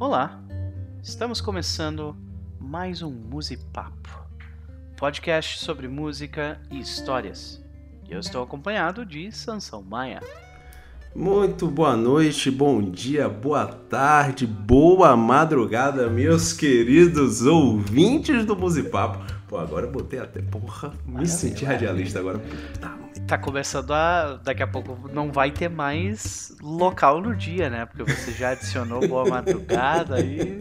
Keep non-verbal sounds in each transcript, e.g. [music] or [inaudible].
Olá, estamos começando mais um Musipapo, podcast sobre música e histórias. Eu estou acompanhado de Sansão Maia. Muito boa noite, bom dia, boa tarde, boa madrugada, meus queridos ouvintes do Musipapo. Pô, agora eu botei até, porra, me senti radialista agora. Puta Tá começando a. Daqui a pouco não vai ter mais local no dia, né? Porque você já adicionou boa madrugada aí.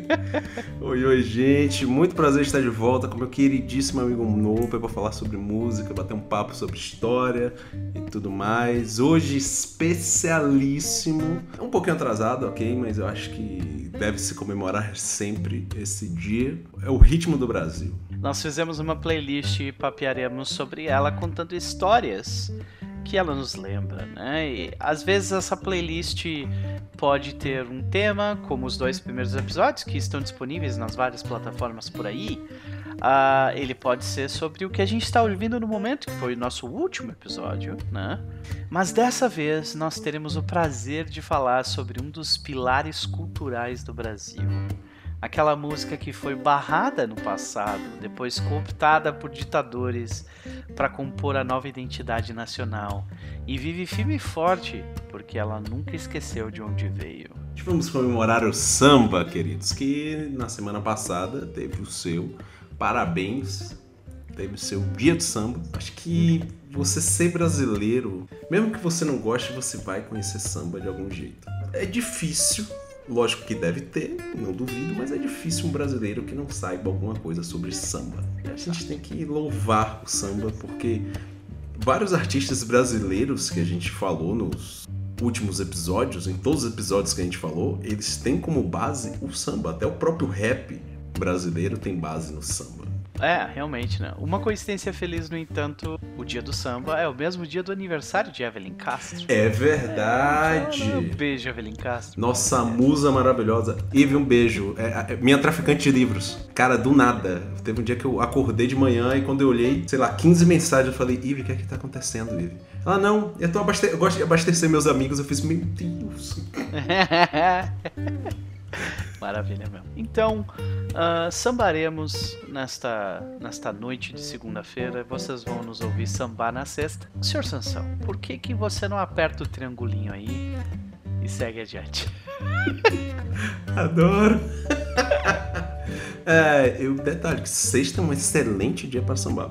[laughs] oi, oi, gente. Muito prazer estar de volta com meu queridíssimo amigo Nope para falar sobre música, bater um papo sobre história e tudo mais. Hoje, especialíssimo. Um pouquinho atrasado, ok? Mas eu acho que deve se comemorar sempre esse dia. É o ritmo do Brasil. Nós fizemos uma playlist e papearemos sobre ela contando histórias que ela nos lembra, né? E às vezes essa playlist pode ter um tema, como os dois primeiros episódios que estão disponíveis nas várias plataformas por aí. Uh, ele pode ser sobre o que a gente está ouvindo no momento, que foi o nosso último episódio, né? Mas dessa vez nós teremos o prazer de falar sobre um dos pilares culturais do Brasil aquela música que foi barrada no passado, depois cooptada por ditadores para compor a nova identidade nacional e vive firme e forte porque ela nunca esqueceu de onde veio. Vamos comemorar o samba, queridos, que na semana passada teve o seu parabéns, teve o seu dia do samba. Acho que você ser brasileiro, mesmo que você não goste, você vai conhecer samba de algum jeito. É difícil Lógico que deve ter, não duvido, mas é difícil um brasileiro que não saiba alguma coisa sobre samba. A gente tem que louvar o samba porque vários artistas brasileiros que a gente falou nos últimos episódios, em todos os episódios que a gente falou, eles têm como base o samba. Até o próprio rap brasileiro tem base no samba. É, realmente, né? Uma coincidência feliz, no entanto, o dia do samba é o mesmo dia do aniversário de Evelyn Castro. É verdade. É, um beijo, Evelyn Castro. Nossa musa maravilhosa. Eve, um beijo. É, é, minha traficante de livros. Cara, do nada. Teve um dia que eu acordei de manhã e quando eu olhei, sei lá, 15 mensagens, eu falei, Eve, o que é que tá acontecendo, Eve? Ela, não, eu, tô abaste... eu gosto de abastecer meus amigos. Eu fiz, meu Deus. [laughs] Maravilha mesmo. Então, uh, sambaremos nesta, nesta noite de segunda-feira. Vocês vão nos ouvir sambar na sexta. Senhor Sansão, por que, que você não aperta o triangulinho aí e segue adiante? [laughs] Adoro! [laughs] é, eu, detalhe, que sexta é um excelente dia para sambar.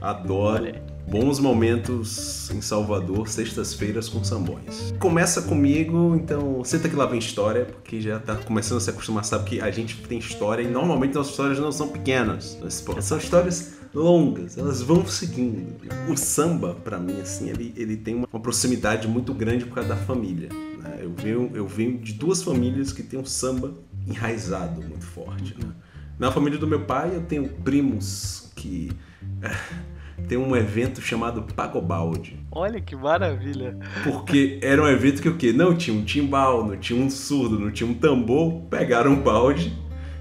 Adoro. Olha bons momentos em Salvador, sextas-feiras com sambões. Começa comigo, então senta que lá vem história, porque já tá começando a se acostumar, sabe que a gente tem história e normalmente nossas histórias não são pequenas, são histórias longas, elas vão seguindo. O samba, para mim, assim, ele, ele tem uma, proximidade muito grande por causa da família. Né? Eu, venho, eu venho de duas famílias que têm um samba enraizado muito forte. Né? Na família do meu pai, eu tenho primos que tem um evento chamado Pagobaldi. Olha que maravilha! Porque era um evento que o quê? Não tinha um timbal, não tinha um surdo, não tinha um tambor, pegaram um balde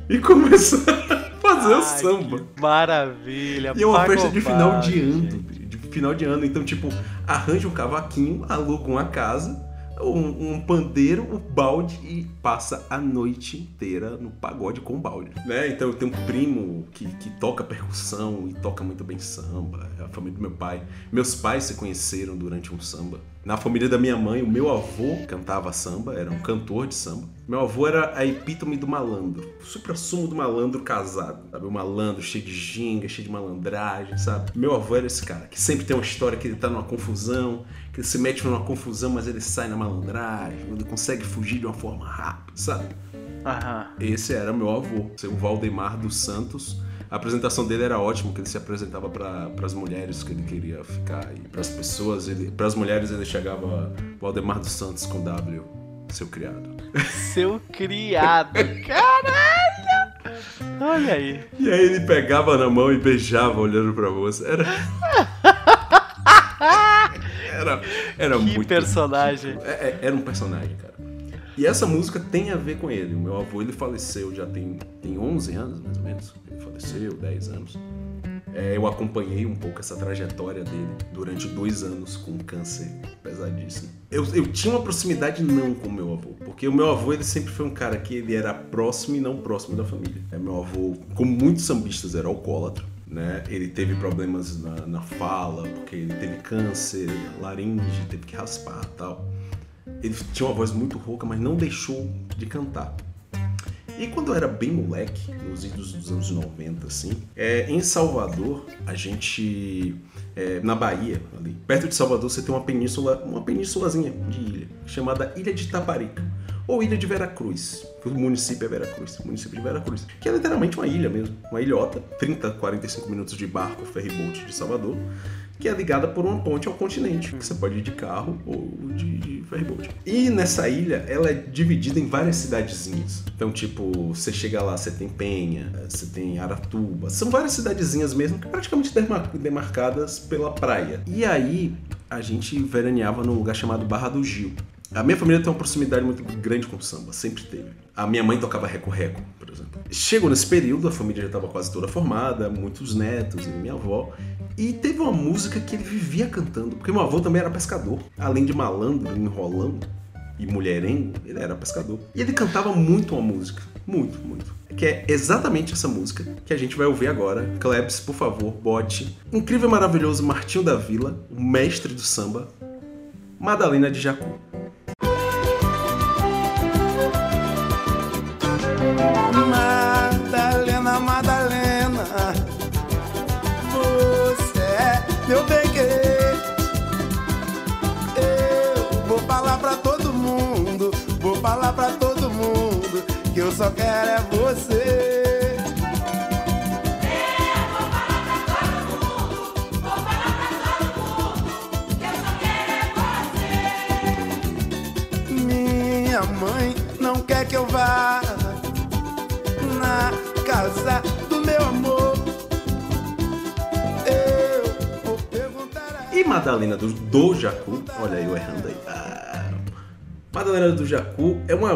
e [laughs] começaram a fazer Ai, o samba. maravilha! E é uma festa de final de ano, de final de ano. Então, tipo, arranja um cavaquinho, aluga uma casa um, um pandeiro, um balde e passa a noite inteira no pagode com o balde. Né? Então eu tenho um primo que, que toca percussão e toca muito bem samba. É a família do meu pai. Meus pais se conheceram durante um samba. Na família da minha mãe, o meu avô cantava samba, era um cantor de samba. Meu avô era a epítome do malandro, o supra-sumo do malandro casado, sabe? O malandro cheio de ginga, cheio de malandragem, sabe? Meu avô era esse cara, que sempre tem uma história que ele tá numa confusão, que ele se mete numa confusão, mas ele sai na malandragem, ele consegue fugir de uma forma rápida, sabe? Aham. Esse era meu avô, o Valdemar dos Santos, a apresentação dele era ótima, que ele se apresentava para as mulheres que ele queria ficar e para as pessoas, para as mulheres ele chegava Valdemar dos Santos com W, seu criado. [laughs] Seu criado, caralho! Olha aí. E aí ele pegava na mão e beijava olhando para você. Era Era, que muito personagem. É, é, era um personagem, cara. E essa música tem a ver com ele. O meu avô ele faleceu já tem, tem 11 anos, mais ou menos. Ele faleceu, 10 anos. É, eu acompanhei um pouco essa trajetória dele durante dois anos com um câncer pesadíssimo. Eu, eu tinha uma proximidade não com o meu avô, porque o meu avô ele sempre foi um cara que ele era próximo e não próximo da família. É, meu avô, como muitos sambistas, era alcoólatra. Né? Ele teve problemas na, na fala, porque ele teve câncer, laringe, teve que raspar tal. Ele tinha uma voz muito rouca, mas não deixou de cantar. E quando eu era bem moleque, nos idos dos anos 90, assim, é, em Salvador, a gente. É, na Bahia, ali, perto de Salvador, você tem uma península, uma penínsulazinha de ilha, chamada Ilha de Taparica ou Ilha de Veracruz, o município é Veracruz, município de Veracruz, que é literalmente uma ilha mesmo, uma ilhota, 30, 45 minutos de barco, ferryboat de Salvador, que é ligada por uma ponte ao continente, que você pode ir de carro ou de, de ferryboat. E nessa ilha, ela é dividida em várias cidadezinhas. Então, tipo, você chega lá, você tem Penha, você tem Aratuba, são várias cidadezinhas mesmo, que praticamente demarcadas pela praia. E aí, a gente veraneava num lugar chamado Barra do Gil. A minha família tem uma proximidade muito grande com o samba, sempre teve. A minha mãe tocava reco-reco, por exemplo. Chegou nesse período, a família já estava quase toda formada, muitos netos e minha avó. E teve uma música que ele vivia cantando, porque meu avô também era pescador. Além de malandro, enrolando e mulherengo, ele era pescador. E ele cantava muito uma música, muito, muito. Que é exatamente essa música que a gente vai ouvir agora. Klebs, por favor, bote. Incrível e maravilhoso Martinho da Vila, o mestre do samba, Madalena de Jacu. Madalena, Madalena, você é meu bem querer. Eu vou falar pra todo mundo, vou falar pra todo mundo que eu só quero é você. Eu vá na casa do meu amor. Eu vou perguntar a E Madalena do, do Jacu, olha eu errando aí. Ah, Madalena do Jacu é, uma,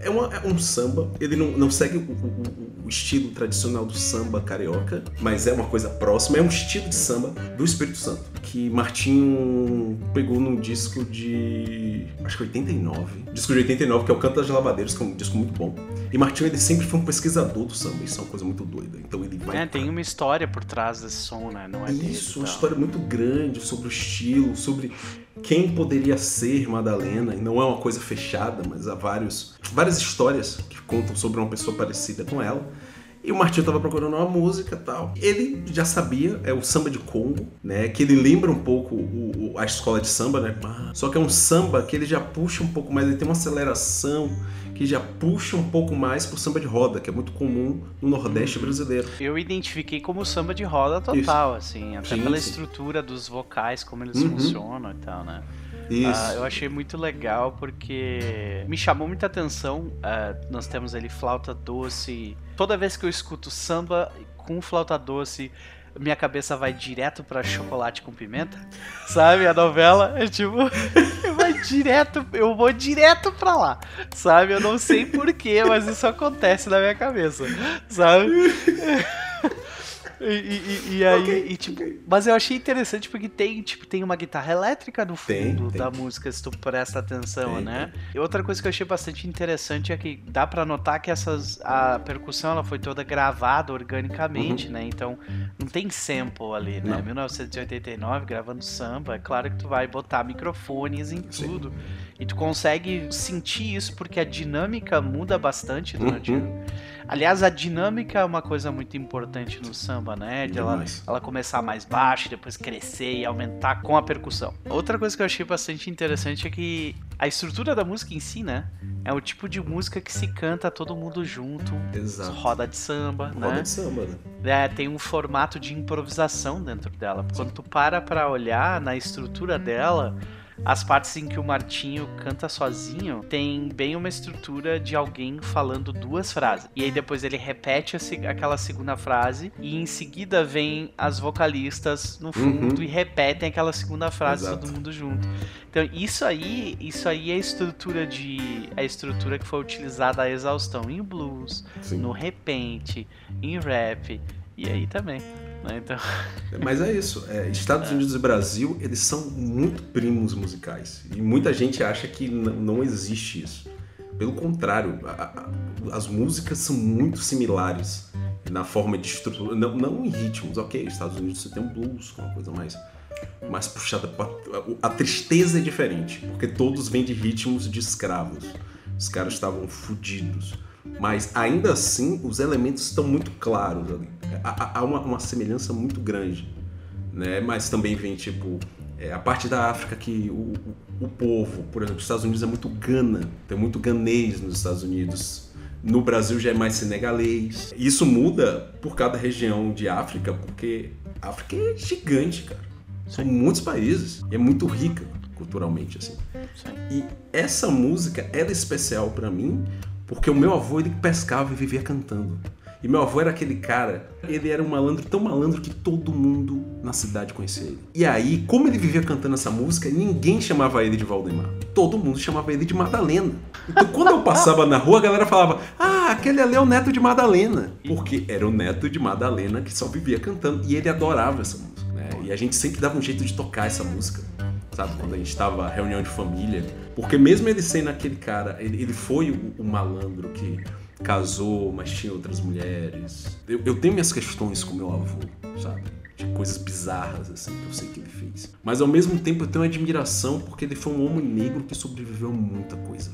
é, uma, é um samba, ele não, não segue o, o- o estilo tradicional do samba carioca, mas é uma coisa próxima, é um estilo de samba do Espírito Santo, que Martinho pegou num disco de. Acho que 89. Disco de 89, que é o Canto das Lavadeiras, que é um disco muito bom. E Martinho ele sempre foi um pesquisador do samba, isso é uma coisa muito doida. Então ele vai. É, tem uma história por trás desse som, né? Não é Isso, uma história muito grande sobre o estilo, sobre quem poderia ser Madalena. E não é uma coisa fechada, mas há vários, várias histórias que contam sobre uma pessoa parecida com ela. E o Martinho tava procurando uma música e tal. Ele já sabia, é o samba de Congo, né? Que ele lembra um pouco o- o- a escola de samba, né? Só que é um samba que ele já puxa um pouco mais, ele tem uma aceleração que já puxa um pouco mais pro samba de roda, que é muito comum no Nordeste brasileiro. Eu identifiquei como samba de roda total, assim, até Sim, pela estrutura dos vocais, como eles Uhum. funcionam e tal, né? Isso. Ah, eu achei muito legal porque me chamou muita atenção. ah, nós temos ali flauta doce. Toda vez que eu escuto samba com flauta doce, minha cabeça vai direto pra chocolate com pimenta. [laughs] Sabe? A novela é tipo. [laughs] vai direto. Eu vou direto pra lá. Sabe? Eu não sei porquê, mas isso acontece na minha cabeça. Sabe? [laughs] E, e- e aí, Ok, e, tipo, mas eu achei interessante porque tem, tipo, tem uma guitarra elétrica no fundo tem. da música, se tu presta atenção, Tem, né? E outra coisa que eu achei bastante interessante é que dá pra notar que essas a percussão ela foi toda gravada organicamente, né? Então não tem sample ali, né? Não. 1989 gravando samba, é claro que tu vai botar microfones em Sim. tudo. E tu consegue sentir isso porque a dinâmica muda bastante durante Uhum. Aliás, a dinâmica é uma coisa muito importante no samba, né? De ela, ela começar mais baixo, depois crescer e aumentar com a percussão. Outra coisa que eu achei bastante interessante é que a estrutura da música em si, né? É o tipo de música que se canta todo mundo junto, Exato. roda de samba, Roda né? de samba, né? É, tem um formato de improvisação dentro dela. Quando tu para pra olhar na estrutura dela, as partes em que o Martinho canta sozinho tem bem uma estrutura de alguém falando duas frases. E aí depois ele repete aquela segunda frase e em seguida vem as vocalistas no fundo Uhum. e repetem aquela segunda frase Exato. todo mundo junto. Então isso aí, isso aí é a estrutura de a estrutura que foi utilizada a exaustão em blues, Sim. no repente, em rap e aí também. Né? Então... [laughs] Mas é isso. É, Estados Unidos e Brasil, eles são muito primos musicais. E muita gente acha que não existe isso. Pelo contrário, a, a, as músicas são muito similares na forma de estrutura, não, não em ritmos, ok, Estados Unidos você tem um blues, uma coisa mais, mais puxada, pra, a tristeza é diferente, porque todos vêm de ritmos de escravos, os caras estavam fodidos, mas ainda assim os elementos estão muito claros ali, há, uma, uma, semelhança muito grande, né? mas também vem tipo é, a parte da África que o, o, o povo, por exemplo, os Estados Unidos é muito gana, tem muito ganês nos Estados Unidos, no Brasil já é mais senegalês. Isso muda por cada região de África, porque a África é gigante, cara. São muitos países e é muito rica culturalmente assim. Sim. E essa música era especial para mim porque o meu avô ele pescava e vivia cantando. E meu avô era aquele cara, ele era um malandro tão malandro que todo mundo na cidade conhecia ele. E aí, como ele vivia cantando essa música, ninguém chamava ele de Valdemar. Todo mundo chamava ele de Madalena. Então, quando eu passava na rua, a galera falava: Ah, aquele ali é o neto de Madalena. Porque era o neto de Madalena que só vivia cantando. E ele adorava essa música. Né? E a gente sempre dava um jeito de tocar essa música Quando a gente estava reunião de família. Porque mesmo ele sendo aquele cara, ele, ele foi o, o, malandro que casou, mas tinha outras mulheres. Eu, eu tenho minhas questões com meu avô, sabe? De coisas bizarras, assim, que eu sei que ele fez. Mas ao mesmo tempo eu tenho admiração porque ele foi um homem negro que sobreviveu a muita coisa,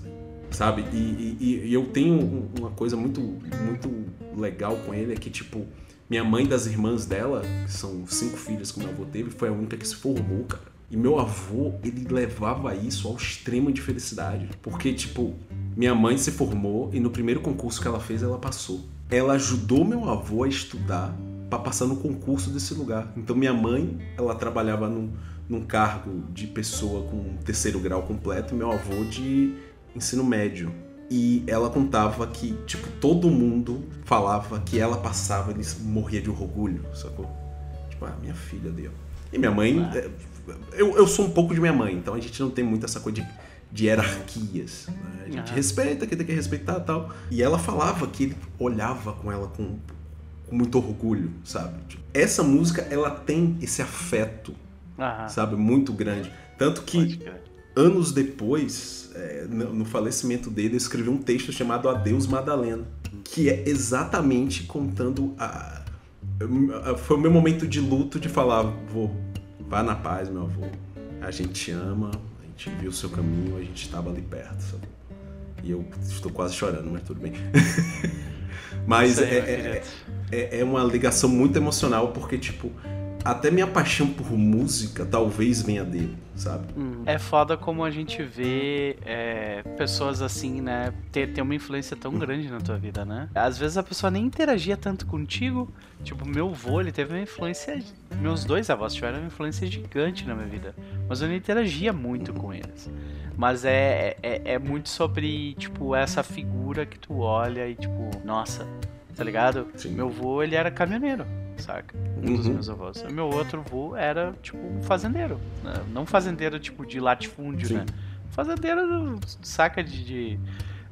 sabe? E, e, e, eu tenho uma coisa muito, muito legal com ele, é que, tipo, minha mãe das irmãs dela, que são cinco filhas que meu avô teve, foi a única que se formou, cara. E meu avô, ele levava isso ao extremo de felicidade. Porque, tipo, minha mãe se formou e no primeiro concurso que ela fez, ela passou. Ela ajudou meu avô a estudar para passar no concurso desse lugar. Então, minha mãe, ela trabalhava num, num cargo de pessoa com terceiro grau completo e meu avô de ensino médio. E ela contava que, tipo, todo mundo falava que ela passava e morria de orgulho, sacou? Tipo, ah, minha filha deu. E minha mãe. Eu, eu sou um pouco de minha mãe, então a gente não tem muito essa coisa de, de hierarquias. Né? A gente ah. respeita, que tem que respeitar tal. E ela falava que ele olhava com ela com, com muito orgulho, sabe? Tipo, essa música, ela tem esse afeto, ah. sabe? Muito grande. Tanto que anos depois, é, no, no, falecimento dele, eu escrevi um texto chamado Adeus Madalena, que é exatamente contando a. Foi o meu momento de luto de falar, vou Vá na paz, meu avô. A gente te ama, a gente viu o seu caminho, a gente estava ali perto, sabe? E eu estou quase chorando, mas tudo bem. [laughs] mas é, é, é, é, uma ligação muito emocional, porque, tipo, até minha paixão por música talvez venha dele, sabe? É foda como a gente vê é, pessoas assim, né? Ter, ter uma influência tão grande na tua vida, né? Às vezes a pessoa nem interagia tanto contigo. Tipo, meu avô, ele teve uma influência. Meus dois avós tiveram uma influência gigante na minha vida. Mas eu não interagia muito com eles. Mas é, é, é muito sobre, tipo, essa figura que tu olha e, tipo, nossa, tá ligado? Sim. Meu avô, ele era caminhoneiro saca? Um uhum. dos meus avós. O meu outro avô era, tipo, um fazendeiro. Né? Não fazendeiro, tipo, de latifúndio, Sim. né? Fazendeiro, saca, de, de,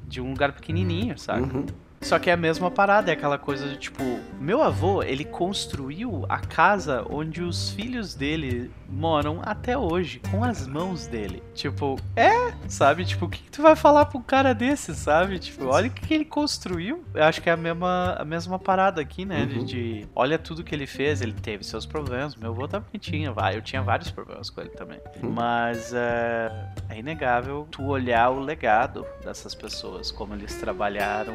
de, um lugar pequenininho, saca? Uhum. Só que é a mesma parada, é aquela coisa de tipo, meu avô, ele construiu a casa onde os filhos dele moram até hoje, com as mãos dele. Tipo, é, sabe? Tipo, o que, que tu vai falar pra um cara desse, sabe? Tipo, olha o que, que ele construiu. Eu acho que é a mesma, a mesma parada aqui, né? Uhum. De, de, olha tudo que ele fez, ele teve seus problemas. Meu avô também tinha, vai, eu tinha vários problemas com ele também. Uhum. Mas é, é inegável tu olhar o legado dessas pessoas, como eles trabalharam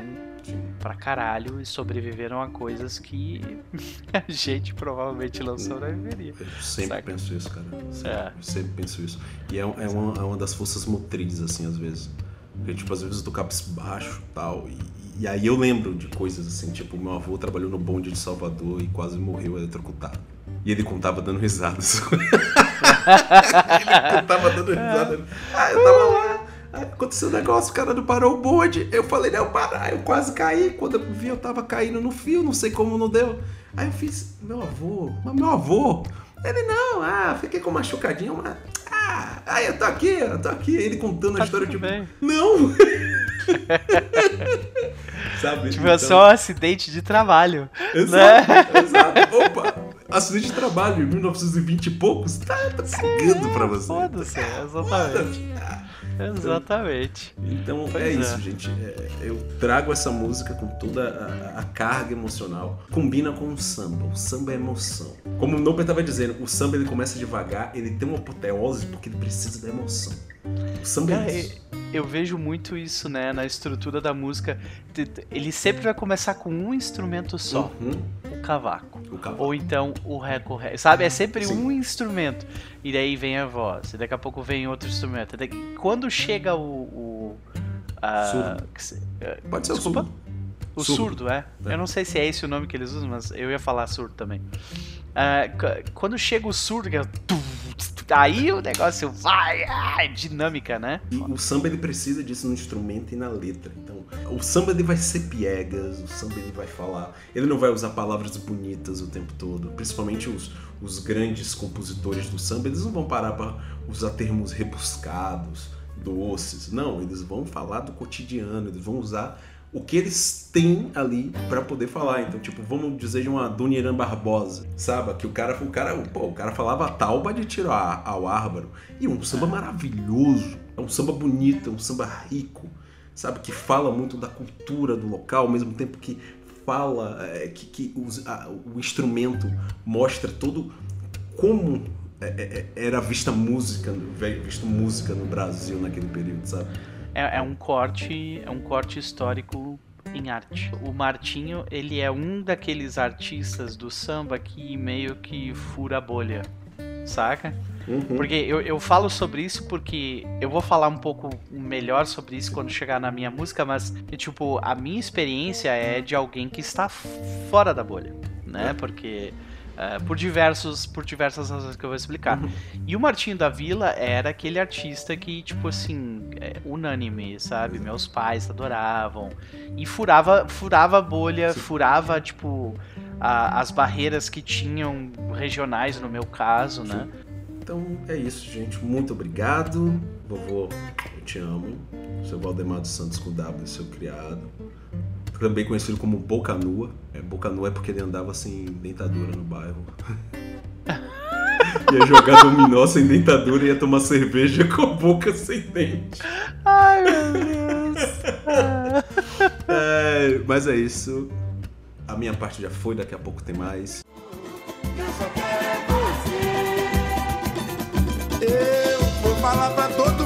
pra caralho e sobreviveram a coisas que [laughs] a gente provavelmente não sobreviveria. Eu sempre saca? penso isso, cara. Sempre, é. sempre penso isso. E é, é, uma, é uma das forças motrizes, assim, às vezes. Porque, tipo, às vezes eu tô cabisbaixo tal, e e aí eu lembro de coisas assim, tipo, meu avô trabalhou no bonde de Salvador e quase morreu eletrocutado. E ele contava dando risadas. [laughs] ele contava dando risadas. Ah, eu tava lá, aconteceu um negócio, o cara não parou o bonde. Eu falei, não, parar, eu quase caí. Quando eu vi, eu tava caindo no fio, não sei como não deu. Aí eu fiz, meu avô, mas meu avô. Ele, não, ah, fiquei com machucadinho, mas. Ah, aí eu tô aqui, eu tô aqui. Ele contando a tá história, tipo, bem. não! [laughs] Sabe? Tipo, é então... é só um acidente de trabalho. Exato, né? exato. Opa! acidente de trabalho em 1920 e poucos, tá, tá cagando pra você. Foda-se, exatamente. Exatamente. Então Pois é é. isso, gente. É, eu trago essa música com toda a, a carga emocional. Combina com o samba. O samba é emoção. Como o Noper estava dizendo, o samba ele começa devagar, ele tem uma apoteose porque ele precisa da emoção. O samba Cara, é isso. eu vejo muito isso, né, na estrutura da música. Ele sempre vai começar com um instrumento só, Uhum. Cavaco. O cavalo. Ou então o reco-ré. Sabe? É sempre Sim. um instrumento. E daí vem a voz. E daqui a pouco vem outro instrumento. Quando chega o. o a- Pode ser desculpa? o surdo. O Surdo. surdo, é. É. Eu não sei se é esse o nome que eles usam, mas eu ia falar surdo também. C- quando chega o surdo, que é. Aí o negócio vai, ah, dinâmica, né? E o samba ele precisa disso no instrumento e na letra. Então, o samba ele vai ser piegas, o samba ele vai falar, ele não vai usar palavras bonitas o tempo todo. Principalmente os, os grandes compositores do samba, eles não vão parar para usar termos rebuscados, doces. Não, eles vão falar do cotidiano, eles vão usar o que eles têm ali para poder falar. Então, tipo, vamos dizer de uma Irã Barbosa, sabe? Que o cara, o cara, pô, o cara falava talba de tiro ao árbaro. E um samba maravilhoso, é um samba bonito, é um samba rico, sabe? Que fala muito da cultura do local, ao mesmo tempo que fala, é, que, que os- a- o instrumento mostra todo como é, é, é, era vista música, visto música no Brasil naquele período, sabe? É, é um corte, é um corte histórico em arte. O Martinho, ele é um daqueles artistas do samba que meio que fura a bolha, saca? Uhum. Porque eu, eu falo sobre isso porque eu vou falar um pouco melhor sobre isso quando chegar na minha música, mas, tipo, a minha experiência é de alguém que está fora da bolha, né? Porque. Eh, por, diversos, por diversas razões que eu vou explicar. Uhum. E o Martinho da Vila era aquele artista que, tipo assim, é unânime, sabe? Meus pais adoravam. E furava, furava a bolha, Sim. furava, tipo, a- as barreiras que tinham regionais, no meu caso, né? Então é isso, gente. Muito obrigado. Vovô, eu te amo. Seu Valdemar dos Santos com W, seu criado. Também conhecido como Boca Nua. É, Boca Nua é porque ele andava sem dentadura no bairro. [laughs] ia jogar dominó sem dentadura e ia tomar cerveja com a boca sem dente. Ai, meu Deus. [laughs] É, mas é isso. A minha parte já foi, daqui a pouco tem mais. Eu só quero você. Eu vou falar pra todo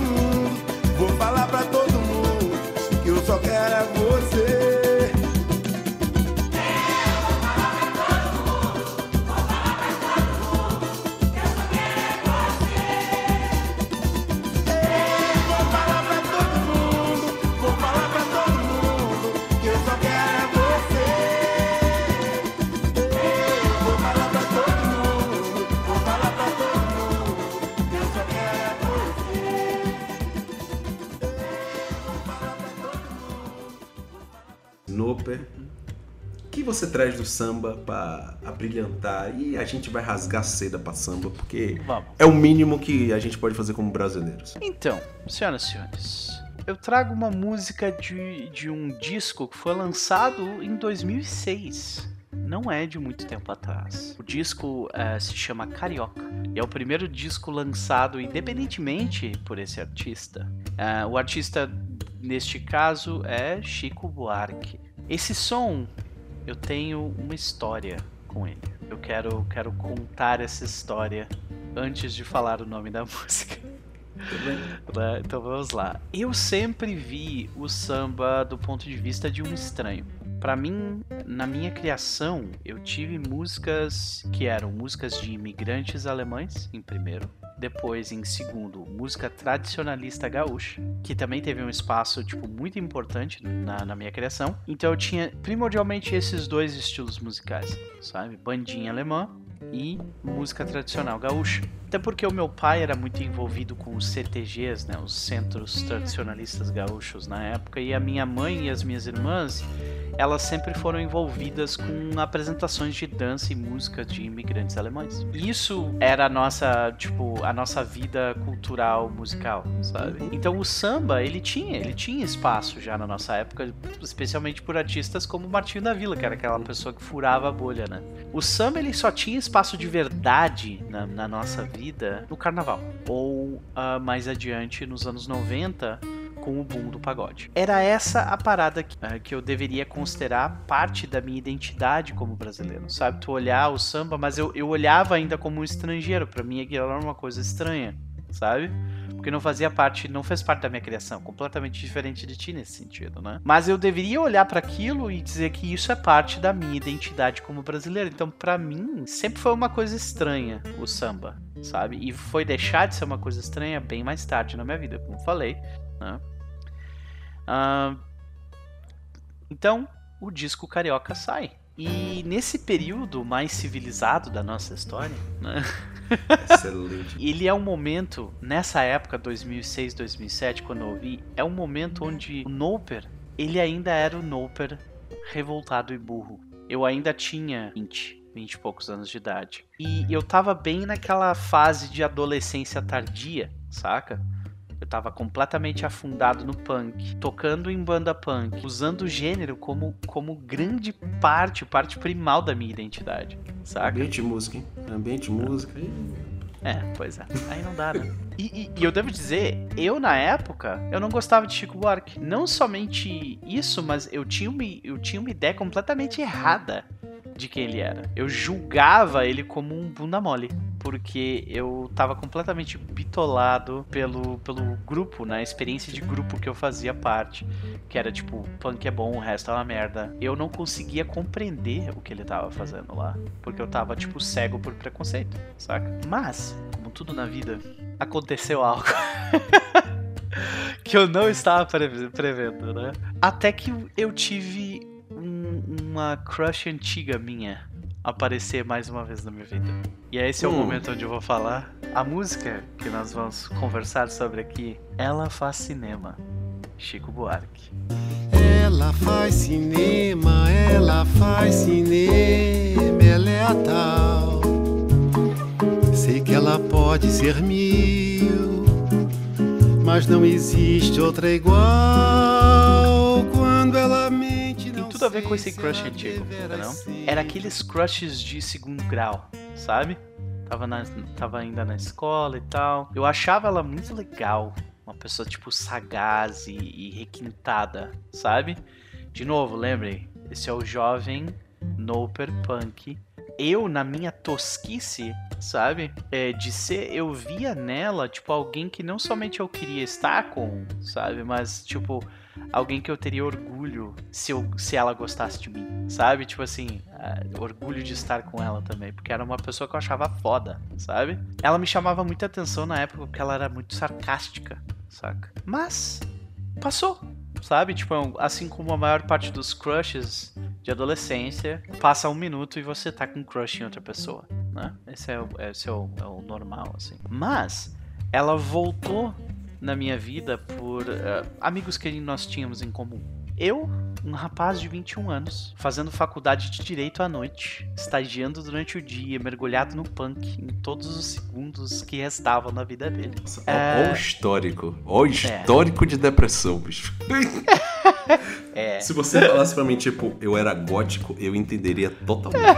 você traz do samba pra abrilhantar? E a gente vai rasgar seda pra samba, porque Vamos. é o mínimo que a gente pode fazer como brasileiros. Então, senhoras e senhores, eu trago uma música de, de um disco que foi lançado em 2006. Não é de muito tempo atrás. O disco eh, se chama Carioca e é o primeiro disco lançado independentemente por esse artista. Ah, o artista, neste caso, é Chico Buarque. Esse som, eu tenho uma história com ele. Eu quero, quero contar essa história antes de falar o nome da [laughs] música. Né? Então vamos lá. Eu sempre vi o samba do ponto de vista de um estranho. Pra mim, na minha criação, eu tive músicas que eram músicas de imigrantes alemães, em primeiro. Depois, em segundo, música tradicionalista gaúcha, que também teve um espaço tipo muito importante na, na minha criação. Então eu tinha primordialmente esses dois estilos musicais, sabe? Bandinha alemã e música tradicional gaúcha. Até porque o meu pai era muito envolvido com os CTGs, né, os Centros Tradicionalistas Gaúchos na época, e a minha mãe e as minhas irmãs, elas sempre foram envolvidas com apresentações de dança e música de imigrantes alemães. Isso era a nossa, tipo, a nossa vida cultural musical, sabe? Então o samba, ele tinha, ele tinha espaço já na nossa época, especialmente por artistas como Martinho da Vila, que era aquela pessoa que furava a bolha, né? O samba, ele só tinha espaço de verdade na, na nossa vida no carnaval. Ou ah, mais adiante, nos anos 90, com o boom do pagode. Era essa a parada que, ah, que eu deveria considerar parte da minha identidade como brasileiro, sabe? Tu olhar o samba, mas eu, eu olhava ainda como um estrangeiro, pra mim aquilo era uma coisa estranha, sabe? Porque não fazia parte, não fez parte da minha criação, completamente diferente de ti nesse sentido, né? Mas eu deveria olhar para aquilo e dizer que isso é parte da minha identidade como brasileiro. Então, para mim, sempre foi uma coisa estranha o samba, sabe? E foi deixar de ser uma coisa estranha bem mais tarde na minha vida, como falei, né? Ah, então, o disco Carioca sai. E nesse período mais civilizado da nossa história, né? [laughs] Excelente. Ele é um momento, nessa época, 2006, 2007, quando eu ouvi, é um momento onde o Noper, ele ainda era o Noper revoltado e burro. Eu ainda tinha 20, 20 e poucos anos de idade. E eu tava bem naquela fase de adolescência tardia, saca? Eu tava completamente afundado no punk, tocando em banda punk, usando o gênero como, como grande parte, parte primal da minha identidade, saca? Ambiente música, hein? Ambiente música. É, pois é. Aí não dá, né? E, e- e eu devo dizer, eu na época, eu não gostava de Chico Buarque. Não somente isso, mas eu tinha uma, eu tinha uma ideia completamente errada de quem ele era. Eu julgava ele como um bunda mole. Porque eu tava completamente bitolado pelo, pelo grupo, né? A experiência de grupo que eu fazia parte. Que era tipo, punk é bom, o resto é uma merda. Eu não conseguia compreender o que ele tava fazendo lá. Porque eu tava, tipo, cego por preconceito, saca? Mas, como tudo na vida, aconteceu algo. [laughs] que eu não estava preve- prevendo, né? Até que eu tive um- uma crush antiga minha aparecer mais uma vez na minha vida. E esse é o Hum. momento onde eu vou falar. A música que nós vamos conversar sobre aqui, ela faz cinema. Chico Buarque. Ela faz cinema, ela faz cinema, ela é a tal. Sei que ela pode ser mil, mas não existe outra igual. Ver com esse se crush antigo. Era aqueles crushes de segundo grau, sabe? Tava, na, tava ainda na escola e tal. Eu achava ela muito legal. Uma pessoa, tipo, sagaz e, e requintada, sabe? De novo, lembrem, esse é o jovem Noper Punk. Eu, na minha tosquice, sabe? É, de ser, eu via nela, tipo, alguém que não somente eu queria estar com, sabe? Mas, tipo, alguém que eu teria orgulho se, eu, se ela gostasse de mim, sabe? Tipo assim, ah, orgulho de estar com ela também, porque era uma pessoa que eu achava foda, sabe? Ela me chamava muita atenção na época porque ela era muito sarcástica, saca? Mas passou, sabe? Tipo, assim como a maior parte dos crushes de adolescência, passa um minuto e você tá com um crush em outra pessoa, né? Esse é esse é o, é o normal, assim. Mas ela voltou na minha vida por eh, amigos que nós tínhamos em comum. Eu, um rapaz de 21 anos, fazendo faculdade de direito à noite, estagiando durante o dia, mergulhado no punk em todos os segundos que restavam na vida dele. Nossa, ó- É. ó, o histórico. Ó o histórico de depressão, bicho. [laughs] É. Se você falasse pra mim, tipo, eu era gótico, eu entenderia totalmente. [laughs]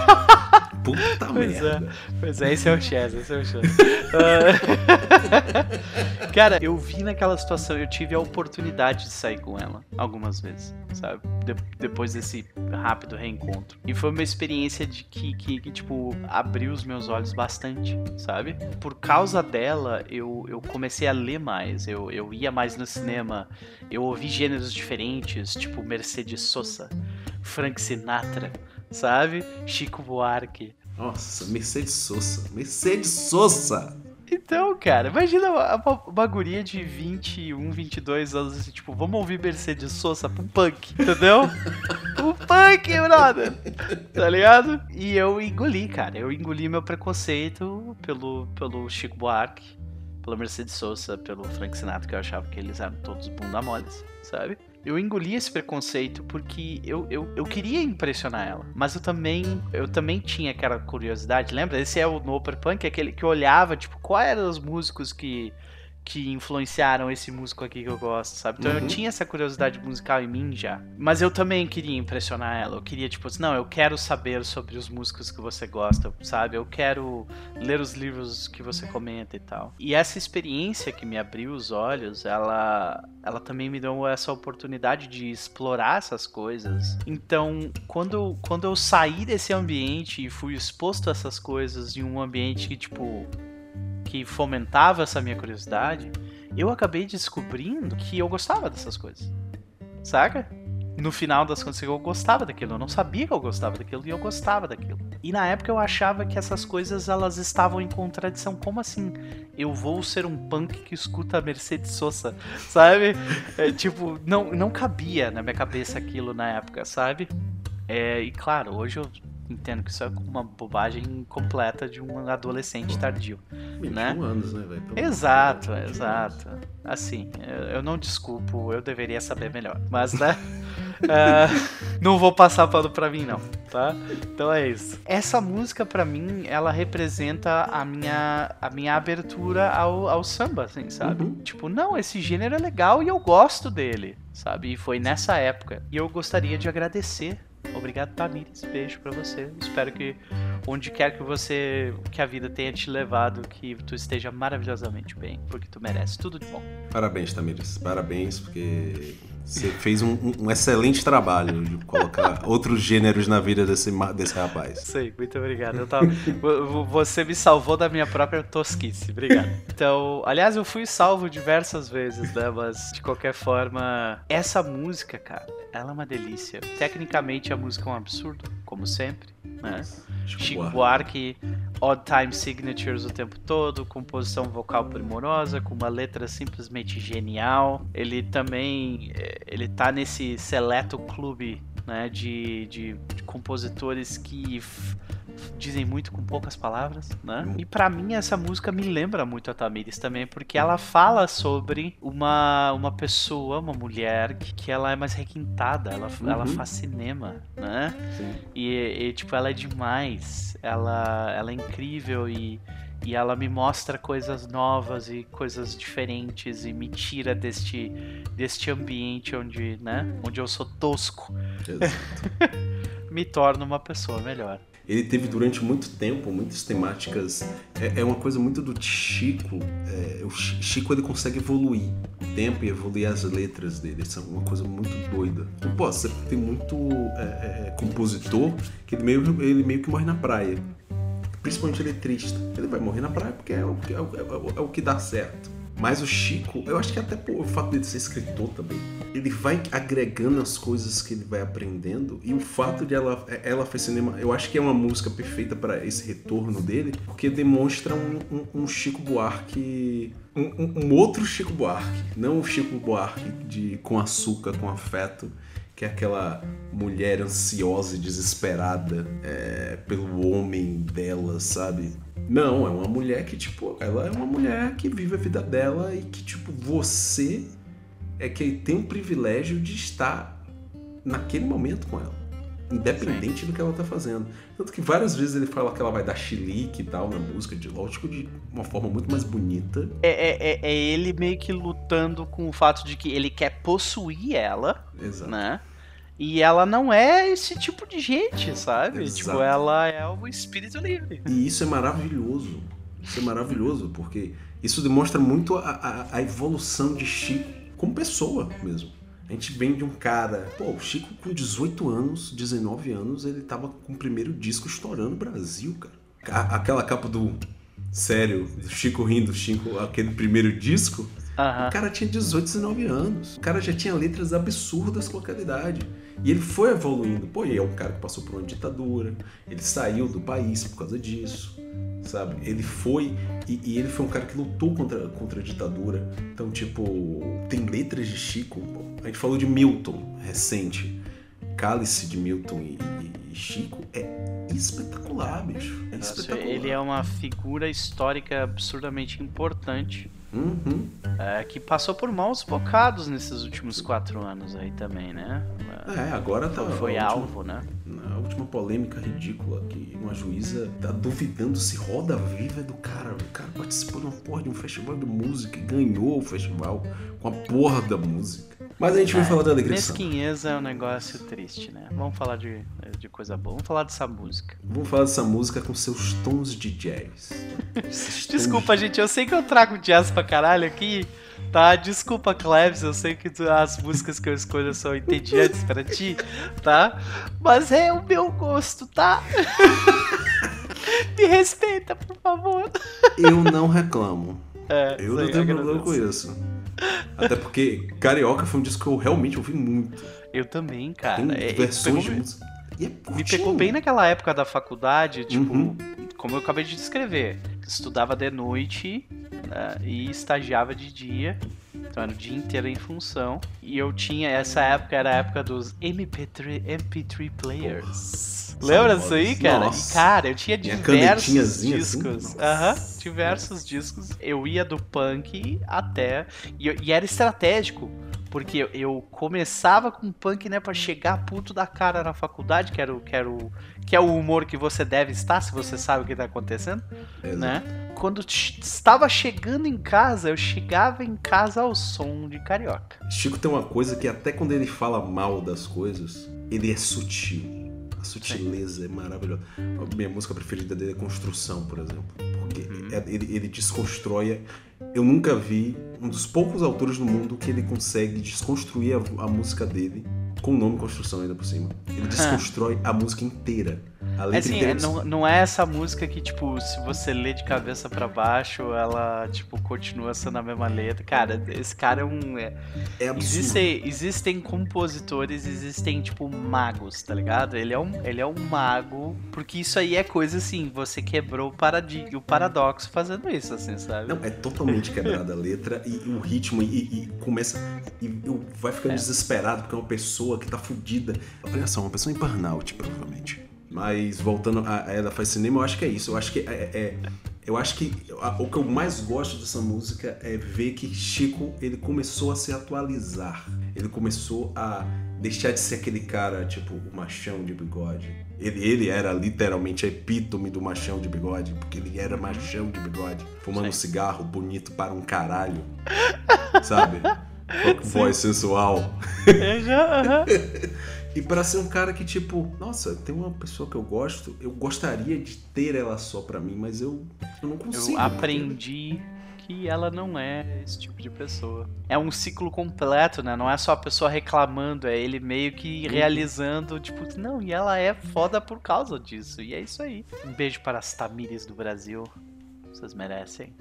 Puta Pois é. merda. Pois é, esse é o Chess, esse é o Chess. Ah, [laughs] Cara, eu vi naquela situação, eu tive a oportunidade de sair com ela algumas vezes, sabe? De- depois desse rápido reencontro. E foi uma experiência de que, que, que, tipo, abriu os meus olhos bastante, sabe? Por causa dela, eu, eu comecei a ler mais, eu, eu ia mais no cinema, eu ouvi gêneros diferentes, tipo Mercedes Sosa, Frank Sinatra, sabe? Chico Buarque. Nossa, Mercedes Sosa. Mercedes Sosa! Então, cara, imagina uma, uma, guria de 21, 22 anos, assim, tipo, vamos ouvir Mercedes Sosa pro punk, entendeu? [laughs] pro punk, brother! Tá ligado? E eu engoli, cara, eu engoli meu preconceito pelo, pelo Chico Buarque, pela Mercedes Sosa, pelo Frank Sinatra, que eu achava que eles eram todos bunda moles, sabe? Eu engoli esse preconceito porque eu, eu, eu queria impressionar ela. Mas eu também eu também tinha aquela curiosidade, lembra? Esse é o No Punk, aquele que olhava, tipo, quais eram os músicos que que influenciaram esse músico aqui que eu gosto, sabe? Então Uhum. eu tinha essa curiosidade musical em mim já. Mas eu também queria impressionar ela. Eu queria, tipo, assim, não, eu quero saber sobre os músicos que você gosta, sabe? Eu quero ler os livros que você comenta e tal. E essa experiência que me abriu os olhos, ela, ela também me deu essa oportunidade de explorar essas coisas. Então, quando, quando eu saí desse ambiente e fui exposto a essas coisas em um ambiente que, tipo, que fomentava essa minha curiosidade, eu acabei descobrindo que eu gostava dessas coisas. Saca? No final das contas, eu gostava daquilo. Eu não sabia que eu gostava daquilo e eu gostava daquilo. E na época eu achava que essas coisas elas estavam em contradição. Como assim? Eu vou ser um punk que escuta Mercedes Sosa, sabe? É, tipo, não, não cabia na minha cabeça aquilo na época, sabe? É, e claro, hoje eu entendo que isso é uma bobagem completa de um adolescente tardio. 21 Né? anos, né, velho? Exato, exato. Assim, eu, não desculpo, eu deveria saber melhor. Mas, né? ah, [laughs] [laughs] não vou passar pano pra mim, não, tá? Então é isso. Essa música, pra mim, ela representa a minha, a minha abertura ao, ao samba, assim, sabe? Uhum. Tipo, não, esse gênero é legal e eu gosto dele, sabe? E foi nessa época. E eu gostaria de agradecer. Obrigado, Tamires. Beijo pra você. Espero que onde quer que você, que a vida tenha te levado, que tu esteja maravilhosamente bem, porque tu merece tudo de bom. Parabéns, Tamires. Parabéns, porque você fez um, um- excelente trabalho de colocar [laughs] outros gêneros na vida desse, desse rapaz. Sei, muito obrigado. Eu tava, vo- vo- você me salvou da minha própria tosquice. Obrigado. Então, aliás, eu fui salvo diversas vezes, né? Mas de qualquer forma, essa música, cara, ela é uma delícia. Tecnicamente a música é um absurdo, como sempre, né? Chico Buarque, odd time signatures o tempo todo, composição vocal primorosa, com uma letra simplesmente genial. Ele também eh, ele tá nesse seleto clube né, de, de, de compositores que dizem muito com poucas palavras, né? E pra mim essa música me lembra muito a Tamires também, porque ela fala sobre uma, uma pessoa, uma mulher que, que ela é mais requintada, ela, ela Uhum. faz cinema, né? Sim. E, e, tipo, ela é demais. Ela, ela é incrível e, e ela me mostra coisas novas e coisas diferentes e me tira deste, deste ambiente onde, né, onde eu sou tosco. [laughs] Me torna uma pessoa melhor. Ele teve durante muito tempo muitas temáticas. É, é uma coisa muito do Chico. é, o Chi- Chico ele consegue evoluir o tempo e evoluir as letras dele. Isso é uma coisa muito doida. Então, pô, você tem muito é, é, compositor que ele meio, ele meio que morre na praia. Principalmente letrista. Ele vai morrer na praia porque é o, é é é o que dá certo. Mas o Chico, eu acho que até por o fato dele ser escritor também, ele vai agregando as coisas que ele vai aprendendo e o fato de ela ela fez cinema, eu acho que é uma música perfeita para esse retorno dele, porque demonstra um, um- um Chico Buarque, um, um- um outro Chico Buarque, não o Chico Buarque de com açúcar, com afeto, que é aquela mulher ansiosa e desesperada é, pelo homem dela, sabe? Não, é uma mulher que, tipo, ela é uma mulher que vive a vida dela e que, tipo, você é que tem o privilégio de estar naquele momento com ela. Independente do que ela tá fazendo. Tanto que várias vezes ele fala que ela vai dar chilique e tal na música, de lógico, de uma forma muito mais bonita. É, é, é- é ele meio que lutando com o fato de que ele quer possuir ela, Exato. né? E ela não é esse tipo de gente, sabe? Exato. Tipo, ela é o espírito livre. E isso é maravilhoso. Isso é maravilhoso, porque isso demonstra muito a, a, a evolução de Chico como pessoa mesmo. A gente vem de um cara. Pô, o Chico com 18 anos, 19 anos, ele tava com o primeiro disco estourando no Brasil, cara. Aquela capa do. Sério, do Chico rindo, Chico, aquele primeiro disco. Aham. O cara tinha 18, 19 anos. O cara já tinha letras absurdas com a qualidade. E ele foi evoluindo. Pô, e é um cara que passou por uma ditadura. Ele saiu do país por causa disso. Sabe? Ele foi. E, e ele foi um cara que lutou contra, contra a ditadura. Então, tipo, tem letras de Chico. A gente falou de Milton recente. Cálice de Milton e, e- e Chico é espetacular, bicho. É Nossa, espetacular. Ele é uma figura histórica absurdamente importante. Uhum. é, que passou por maus bocados nesses últimos quatro anos aí também, né? É, agora tá. Foi a última- alvo, né? Na última polêmica ridícula que uma juíza tá duvidando se Roda Viva é do cara. O cara participou de uma porra de um festival de música e ganhou o festival com a porra da música. Mas a gente vai falar da alegria. Mesquinheza é um negócio triste, né? Vamos falar de, de coisa boa. Vamos falar dessa música. Vamos falar dessa música com seus tons de jazz. [laughs] Desculpa, gente, eu sei que eu trago jazz pra caralho aqui, tá? Desculpa, Cleves, eu sei que as músicas que eu escolho são entediantes pra ti, tá? Mas é o meu gosto, tá? [laughs] Me respeita, por favor. Eu não reclamo. É, Eu não tenho problema com isso. Até porque Carioca foi um disco que eu realmente ouvi muito. Eu também, cara. Tem É, versões pegou- música. E é Me pegou bem naquela época da faculdade, tipo, Uhum. como eu acabei de descrever. Estudava de noite né, e estagiava de dia. Então era o dia inteiro em função. E eu tinha, essa época era a época dos MP3, MP3 players. Lembra disso aí, cara? E, cara, eu tinha Minha diversos assim? discos. Nossa. Aham, diversos discos. Eu ia do punk até. E, e era estratégico. Porque eu- começava com punk, né, pra chegar puto da cara na faculdade, que era, o- que era o, que é o humor que você deve estar, se você sabe o que tá acontecendo, Exato. né? Quando estava chegando em casa, eu chegava em casa ao som de carioca. Chico tem uma coisa que até quando ele fala mal das coisas, ele é sutil. Sutileza é maravilhosa. A minha música preferida dele é Construção, por exemplo. Porque Uhum. é- ele, ele desconstrói. Eu nunca vi um dos poucos autores do mundo que ele consegue desconstruir a, a música dele com o nome Construção ainda por cima. Ele [laughs] desconstrói a música inteira. A É letra assim, é, não, não é essa música que, tipo, se você lê de cabeça pra baixo, ela, tipo, continua sendo a mesma letra. Cara, esse cara é um. é- é absurdo. Existem, existem compositores, existem, tipo, magos, tá ligado? Ele é, um, ele é um mago, porque isso aí é coisa assim, você quebrou o, paradig o paradoxo fazendo isso, assim, sabe? Não, é totalmente quebrada a letra e, e o ritmo e, e começa. E eu vai ficando É. desesperado porque é uma pessoa que tá fudida. Olha só, uma pessoa em burnout, provavelmente. Mas voltando a, a ela faz cinema, eu acho que é isso. Eu acho que é. é- eu acho que a- o que eu mais gosto dessa música é ver que Chico ele começou a se atualizar. Ele começou a deixar de ser aquele cara, tipo, o machão de bigode. Ele, ele era literalmente a epítome do machão de bigode, porque ele era machão de bigode, fumando Sim. cigarro bonito para um caralho. Sabe? [laughs] Voz sensual. É, já, aham. [laughs] E pra ser um cara que, tipo, nossa, tem uma pessoa que eu gosto, eu gostaria de ter ela só pra mim, mas eu, eu não consigo. Eu aprendi que ela não é esse tipo de pessoa. É um ciclo completo, né? Não é só a pessoa reclamando, é ele meio que realizando, tipo, não, e ela é foda por causa disso. E é isso aí. Um beijo para as Tamires do Brasil. Vocês merecem.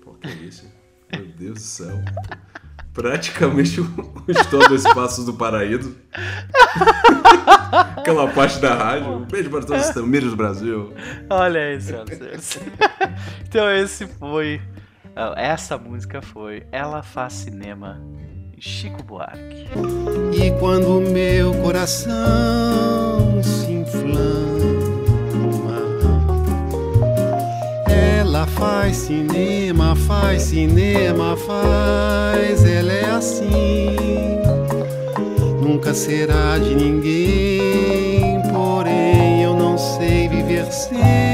Pô, que isso? Meu Deus do céu. Praticamente os todos os passos do paraíso. [laughs] Aquela parte da rádio. Um beijo para todos os tameiros do Brasil. Olha senhores. [laughs] então esse foi. Essa música foi Ela Faz Cinema, Chico Buarque. E quando meu coração se inflama, ela faz cinema, faz cinema, faz, ela é assim. Nunca será de ninguém, porém eu não sei viver sem.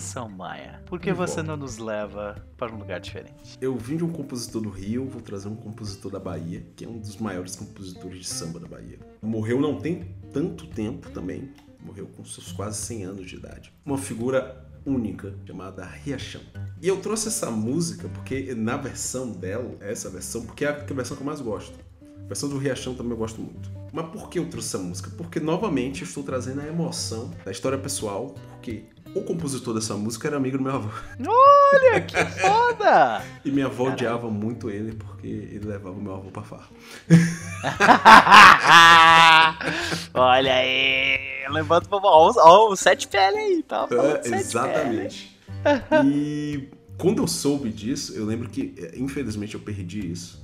Sansão Maia, por que você não nos leva para um lugar diferente? Eu vim de um compositor do Rio, vou trazer um compositor da Bahia, que é um dos maiores compositores de samba da Bahia. Morreu não tem tanto tempo também, morreu com seus quase 100 anos de idade. Uma figura única chamada Riachão. E eu trouxe essa música porque na versão dela, essa versão, porque é a versão que eu mais gosto. A versão do Riachão também eu gosto muito. Mas por que eu trouxe essa música? Porque novamente eu estou trazendo a emoção da história pessoal, porque o compositor dessa música era amigo do meu avô. [laughs] Olha, que foda! E minha avó odiava muito ele porque ele levava o meu avô pra farra. [laughs] Olha aí, levanta pra ó, ó, o sete pele aí, tá? É, exatamente. [laughs] E quando eu soube disso, eu lembro que, eh, infelizmente, eu perdi isso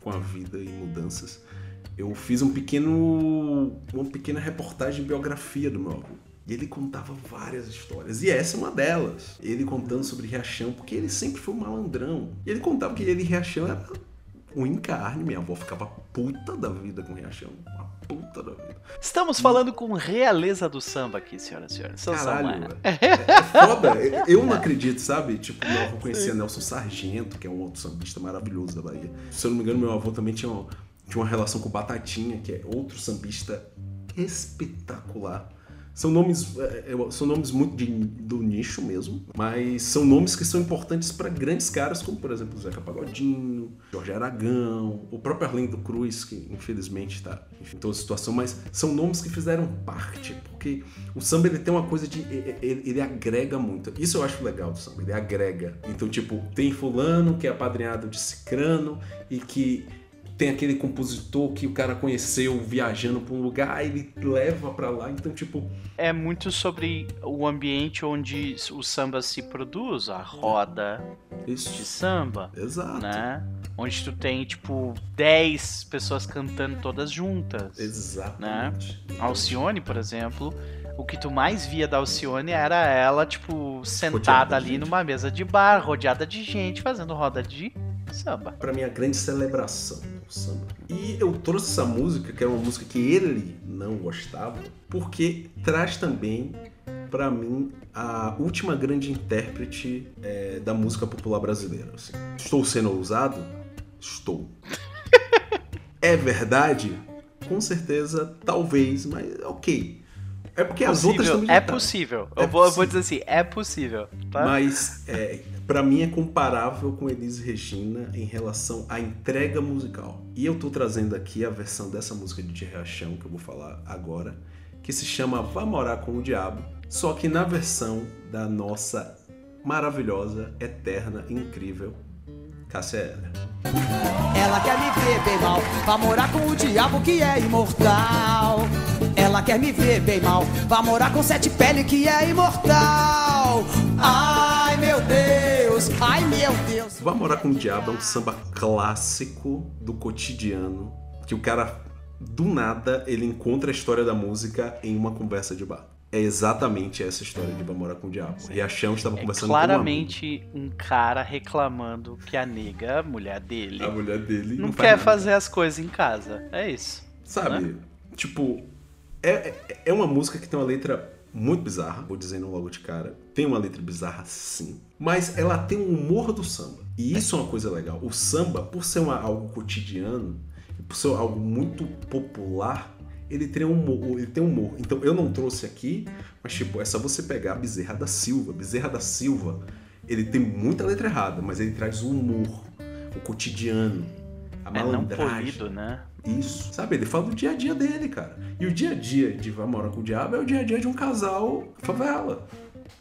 com a vida e mudanças. Eu fiz um pequeno, uma pequena reportagem biografia do meu avô. E ele contava várias histórias. E essa é uma delas. Ele contando sobre Riachão, porque ele sempre foi um malandrão. E ele contava que ele e Riachão era um encarne. Minha avó ficava puta da vida com Riachão. Uma puta da vida. Estamos falando com realeza do samba aqui, senhoras e senhores. Seu Caralho, é, [laughs] é foda. Eu não acredito, sabe? Tipo, meu avô conhecia Nelson Sargento, que é um outro sambista maravilhoso da Bahia. Se eu não me engano, meu avô também tinha, uma- tinha uma relação com o Batatinha, que é outro sambista espetacular. São nomes, é, é, são nomes muito de- do nicho mesmo, mas são nomes que são importantes para grandes caras, como por exemplo Zeca Pagodinho, Jorge Aragão, o próprio Arlindo Cruz, que infelizmente está em toda situação, mas são nomes que fizeram parte, porque o samba ele tem uma coisa de. Ele, ele agrega muito. Isso eu acho legal do samba, ele agrega. Então, tipo, tem Fulano que é apadrinhado de Cicrano e que tem aquele compositor que o cara conheceu viajando pra um lugar, ele leva pra lá. Então, tipo, É muito sobre o ambiente onde o samba se produz, a roda de isso. samba, Exato. né? Onde tu tem, tipo, 10 pessoas cantando todas juntas. Exatamente. A Alcione, por exemplo, o que tu mais via da Alcione era ela, tipo, sentada de ali gente. numa mesa de bar, rodeada de gente, fazendo roda de samba. Pra mim, a grande celebração do samba. E eu trouxe essa música, que é uma música que ele não gostava, porque traz também, pra mim, a última grande intérprete é, da música popular brasileira. assim. Estou sendo ousado? Estou. [laughs] é verdade? Com certeza, talvez, mas ok. É porque as outras Possível, também é tá. possível. É eu, vou, eu vou possível. dizer assim, é possível, tá? Mas é, para mim é comparável com Elis Regina em relação à entrega musical. E eu tô trazendo aqui a versão dessa música de Riachão que eu vou falar agora, que se chama Vá Morar com o Diabo, só que na versão da nossa maravilhosa, eterna, incrível Cássia. Ela quer me ver bem mal, vá morar com o diabo que é imortal. Ela quer me ver bem mal, vá morar com sete pele que é imortal. Ai meu Deus, ai meu Deus. Vá Morar com o Diabo é um samba clássico do cotidiano, que o cara, do nada, ele encontra a história da música em uma conversa de bar. É exatamente essa história de Vá Morar com o Diabo. Riachão estava É conversando claramente um cara reclamando que a nega, a mulher dele, com a mulher dele. não, faz quer nada. fazer as coisas em casa. É isso. Sabe? Tipo, é, é- é uma música que tem uma letra muito bizarra, vou dizendo logo de cara. Tem uma letra bizarra, sim. Mas ela tem um humor do samba. E isso é uma coisa legal. O samba, por ser uma- algo cotidiano, por ser algo muito popular, ele tem humor. Ele tem humor. Então eu não trouxe aqui, mas tipo, é só você pegar a Bezerra da Silva. Bezerra da Silva, ele tem muita letra errada, mas ele traz o humor, o cotidiano, a É não malandragem. polido, né? Isso. Sabe, ele fala do dia a dia dele, cara. E o dia a dia de Vai Morar com o Diabo é o dia a dia de um casal favela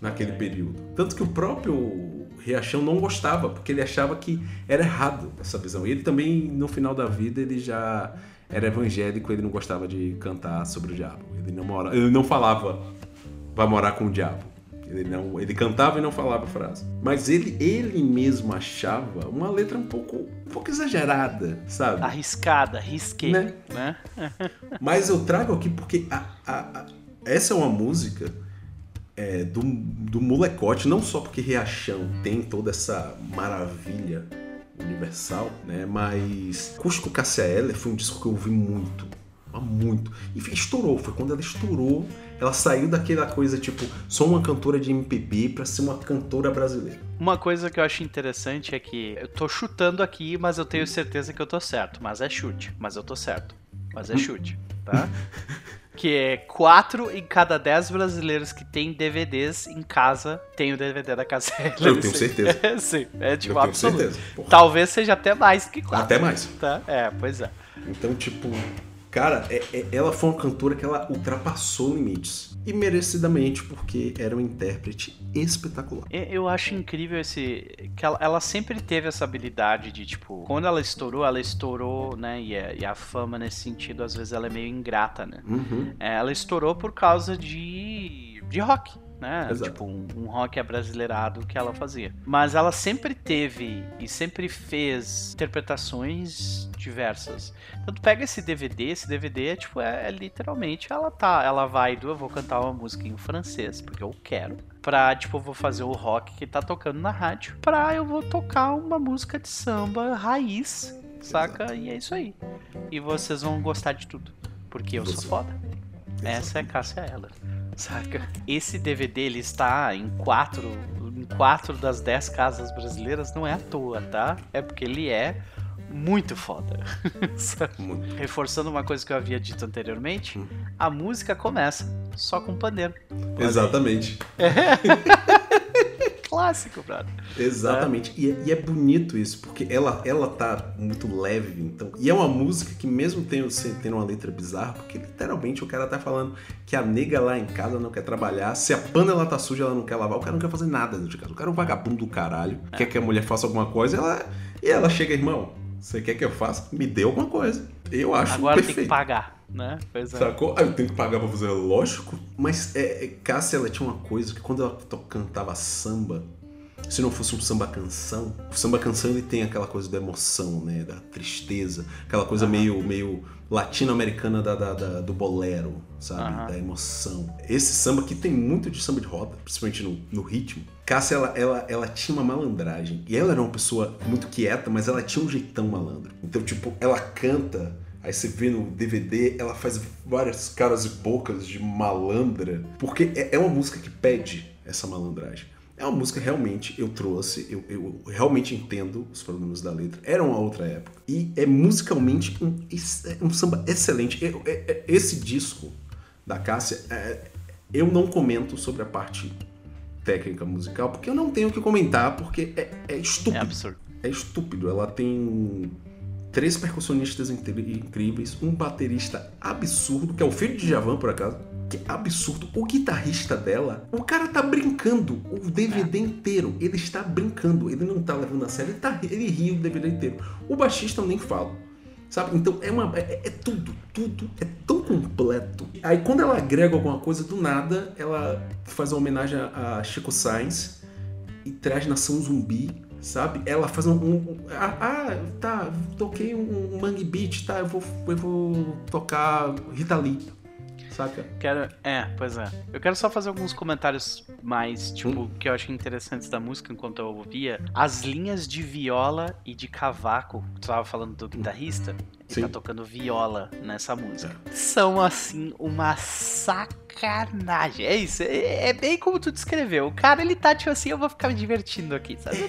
naquele período. Tanto que o próprio Riachão não gostava, porque ele achava que era errado essa visão. E ele também, no final da vida, ele já era evangélico, ele não gostava de cantar sobre o diabo. Ele não, mora, ele não falava Vai morar com o diabo. Ele, não, ele cantava e não falava a frase. Mas ele, ele mesmo achava uma letra um pouco, um pouco exagerada, sabe? Arriscada, risquei, Né? né? [laughs] Mas eu trago aqui porque a- a- a- essa é uma música é, do, do molecote, não só porque Riachão tem toda essa maravilha universal, né? Mas Cusco Cassia Eller foi um disco que eu ouvi muito, muito. E estourou, foi quando ela estourou, ela saiu daquela coisa tipo, sou uma cantora de MPB pra ser uma cantora brasileira. Uma coisa que eu acho interessante é que eu tô chutando aqui, mas eu tenho certeza que eu tô certo. Mas é chute, mas eu tô certo. Mas é chute, tá? [laughs] que é 4 em cada 10 brasileiros que tem DVDs em casa tem o DVD da Casa [laughs] Eu tenho certeza. [laughs] Sim, é tipo eu tenho absoluto. certeza. Porra, Talvez seja até mais que 4. Até mais. Tá? É, pois é. Então, tipo, cara, é- é- ela foi uma cantora que ela ultrapassou limites. E merecidamente, porque era uma intérprete espetacular. Eu acho incrível esse. que ela, ela sempre teve essa habilidade de, tipo, quando ela estourou, ela estourou, né? E a, e a fama nesse sentido, às vezes, ela é meio ingrata, né? Uhum. É, ela estourou por causa de. de rock. Né? Exato. Tipo um, um rock abrasileirado que ela fazia. Mas ela sempre teve e sempre fez interpretações diversas. Então tu pega esse DVD, esse DVD é tipo, é, é literalmente ela tá, ela vai do eu vou cantar uma música em francês, porque eu quero. Pra, tipo, eu vou fazer o rock que tá tocando na rádio. Pra eu vou tocar uma música de samba raiz, saca? E é isso aí. E vocês vão gostar de tudo. Porque eu sou foda. Essa é a Cássia Eller. Saca? Esse DVD ele está em quatro, em quatro das dez casas brasileiras, não é à toa, tá? É porque ele é muito foda. [laughs] Muito. Reforçando uma coisa que eu havia dito anteriormente, Hum. a música começa só com pandeiro. Exatamente. [laughs] Clássico, brother. Exatamente. E, é, e é bonito isso, porque ela, ela tá muito leve, então. E é uma música que, mesmo tendo, tendo uma letra bizarra, porque literalmente o cara tá falando que a nega lá em casa não quer trabalhar, se a panela tá suja, ela não quer lavar, o cara não quer fazer nada dentro de casa. O cara é um vagabundo do caralho, quer que a mulher faça alguma coisa, ela, e ela chega, irmão, você quer que eu faça? Me dê alguma coisa. Eu acho Agora perfeito. tem que pagar, né? Pois é. Sacou? Ah, eu tenho que pagar pra fazer, lógico. Mas é, é, Cássia, ela tinha uma coisa que quando ela cantava samba, se não fosse um samba canção, o samba canção ele tem aquela coisa da emoção, né? Da tristeza, aquela coisa meio, meio latino-americana da, da- da- do bolero, sabe? Aham. Da emoção. Esse samba que tem muito de samba de roda, principalmente no, no ritmo. Cássia, ela, ela, ela tinha uma malandragem. E ela era uma pessoa muito quieta, mas ela tinha um jeitão malandro. Então, tipo, ela canta. Aí você vê no DVD, ela faz várias caras e bocas de malandra. Porque é, é uma música que pede essa malandragem. É uma música realmente eu trouxe, eu, eu realmente entendo os problemas da letra. Era uma outra época. E é musicalmente um, é um samba excelente. É- é- é- Esse disco da Cássia, é, eu não comento sobre a parte técnica musical, porque eu não tenho o que comentar, porque é, é É estúpido absurdo. é estúpido. Ela tem três percussionistas incríveis, um baterista absurdo, que é o filho de Javan, por acaso. Que é absurdo. O guitarrista dela, o cara tá brincando o DVD inteiro. Ele está brincando, ele não tá levando a sério, ele, tá, ele ri o DVD inteiro. O baixista eu nem falo. Sabe? Então é uma. É, é tudo, tudo é tão completo. Aí quando ela agrega alguma coisa do nada, ela faz uma homenagem a a Chico Sainz e traz Nação Zumbi, sabe? Ela faz um. um- ah, ah, tá, toquei um, um Mangue Beat, tá? Eu vou, eu vou tocar Rita Lee, saca? Quero. É, pois é. Eu quero só fazer alguns comentários mais, tipo, que eu achei interessantes da música enquanto eu ouvia. As linhas de viola e de cavaco, tu tava falando do guitarrista, que Sim. tá tocando viola nessa música. São, assim, uma sacanagem. É isso, é, é bem como tu descreveu. O cara, ele tá, tipo assim, eu vou ficar me divertindo aqui, sabe? [laughs]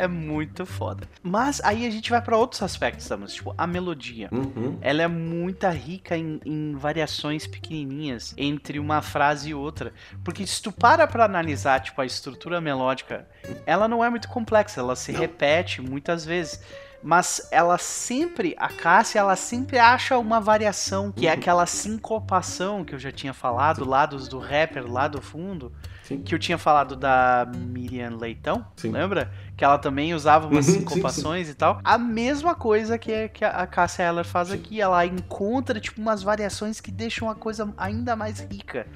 É. É muito foda. Mas aí a gente vai pra outros aspectos da música, tipo, a melodia. Uhum. Ela é muito rica em, em variações pequenininhas entre uma frase e outra. Porque se tu para pra analisar, tipo, a estrutura melódica, ela não é muito complexa, ela se Não. repete muitas vezes. Mas ela sempre, a Cássia, ela sempre acha uma variação, que é Uhum. aquela sincopação que eu já tinha falado, lá dos, do rapper lá do fundo, Sim. que eu tinha falado da Miriam Leitão, Sim. lembra? Que ela também usava umas Uhum, sim, sincopações e tal. A mesma coisa que, que a Cássia Eller faz Sim. aqui, ela encontra tipo umas variações que deixam a coisa ainda mais rica.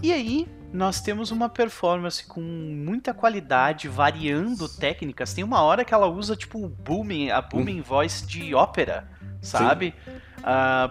E aí, nós temos uma performance com muita qualidade, variando técnicas. Tem uma hora que ela usa, tipo, booming, a booming voice de ópera, sabe? Ah,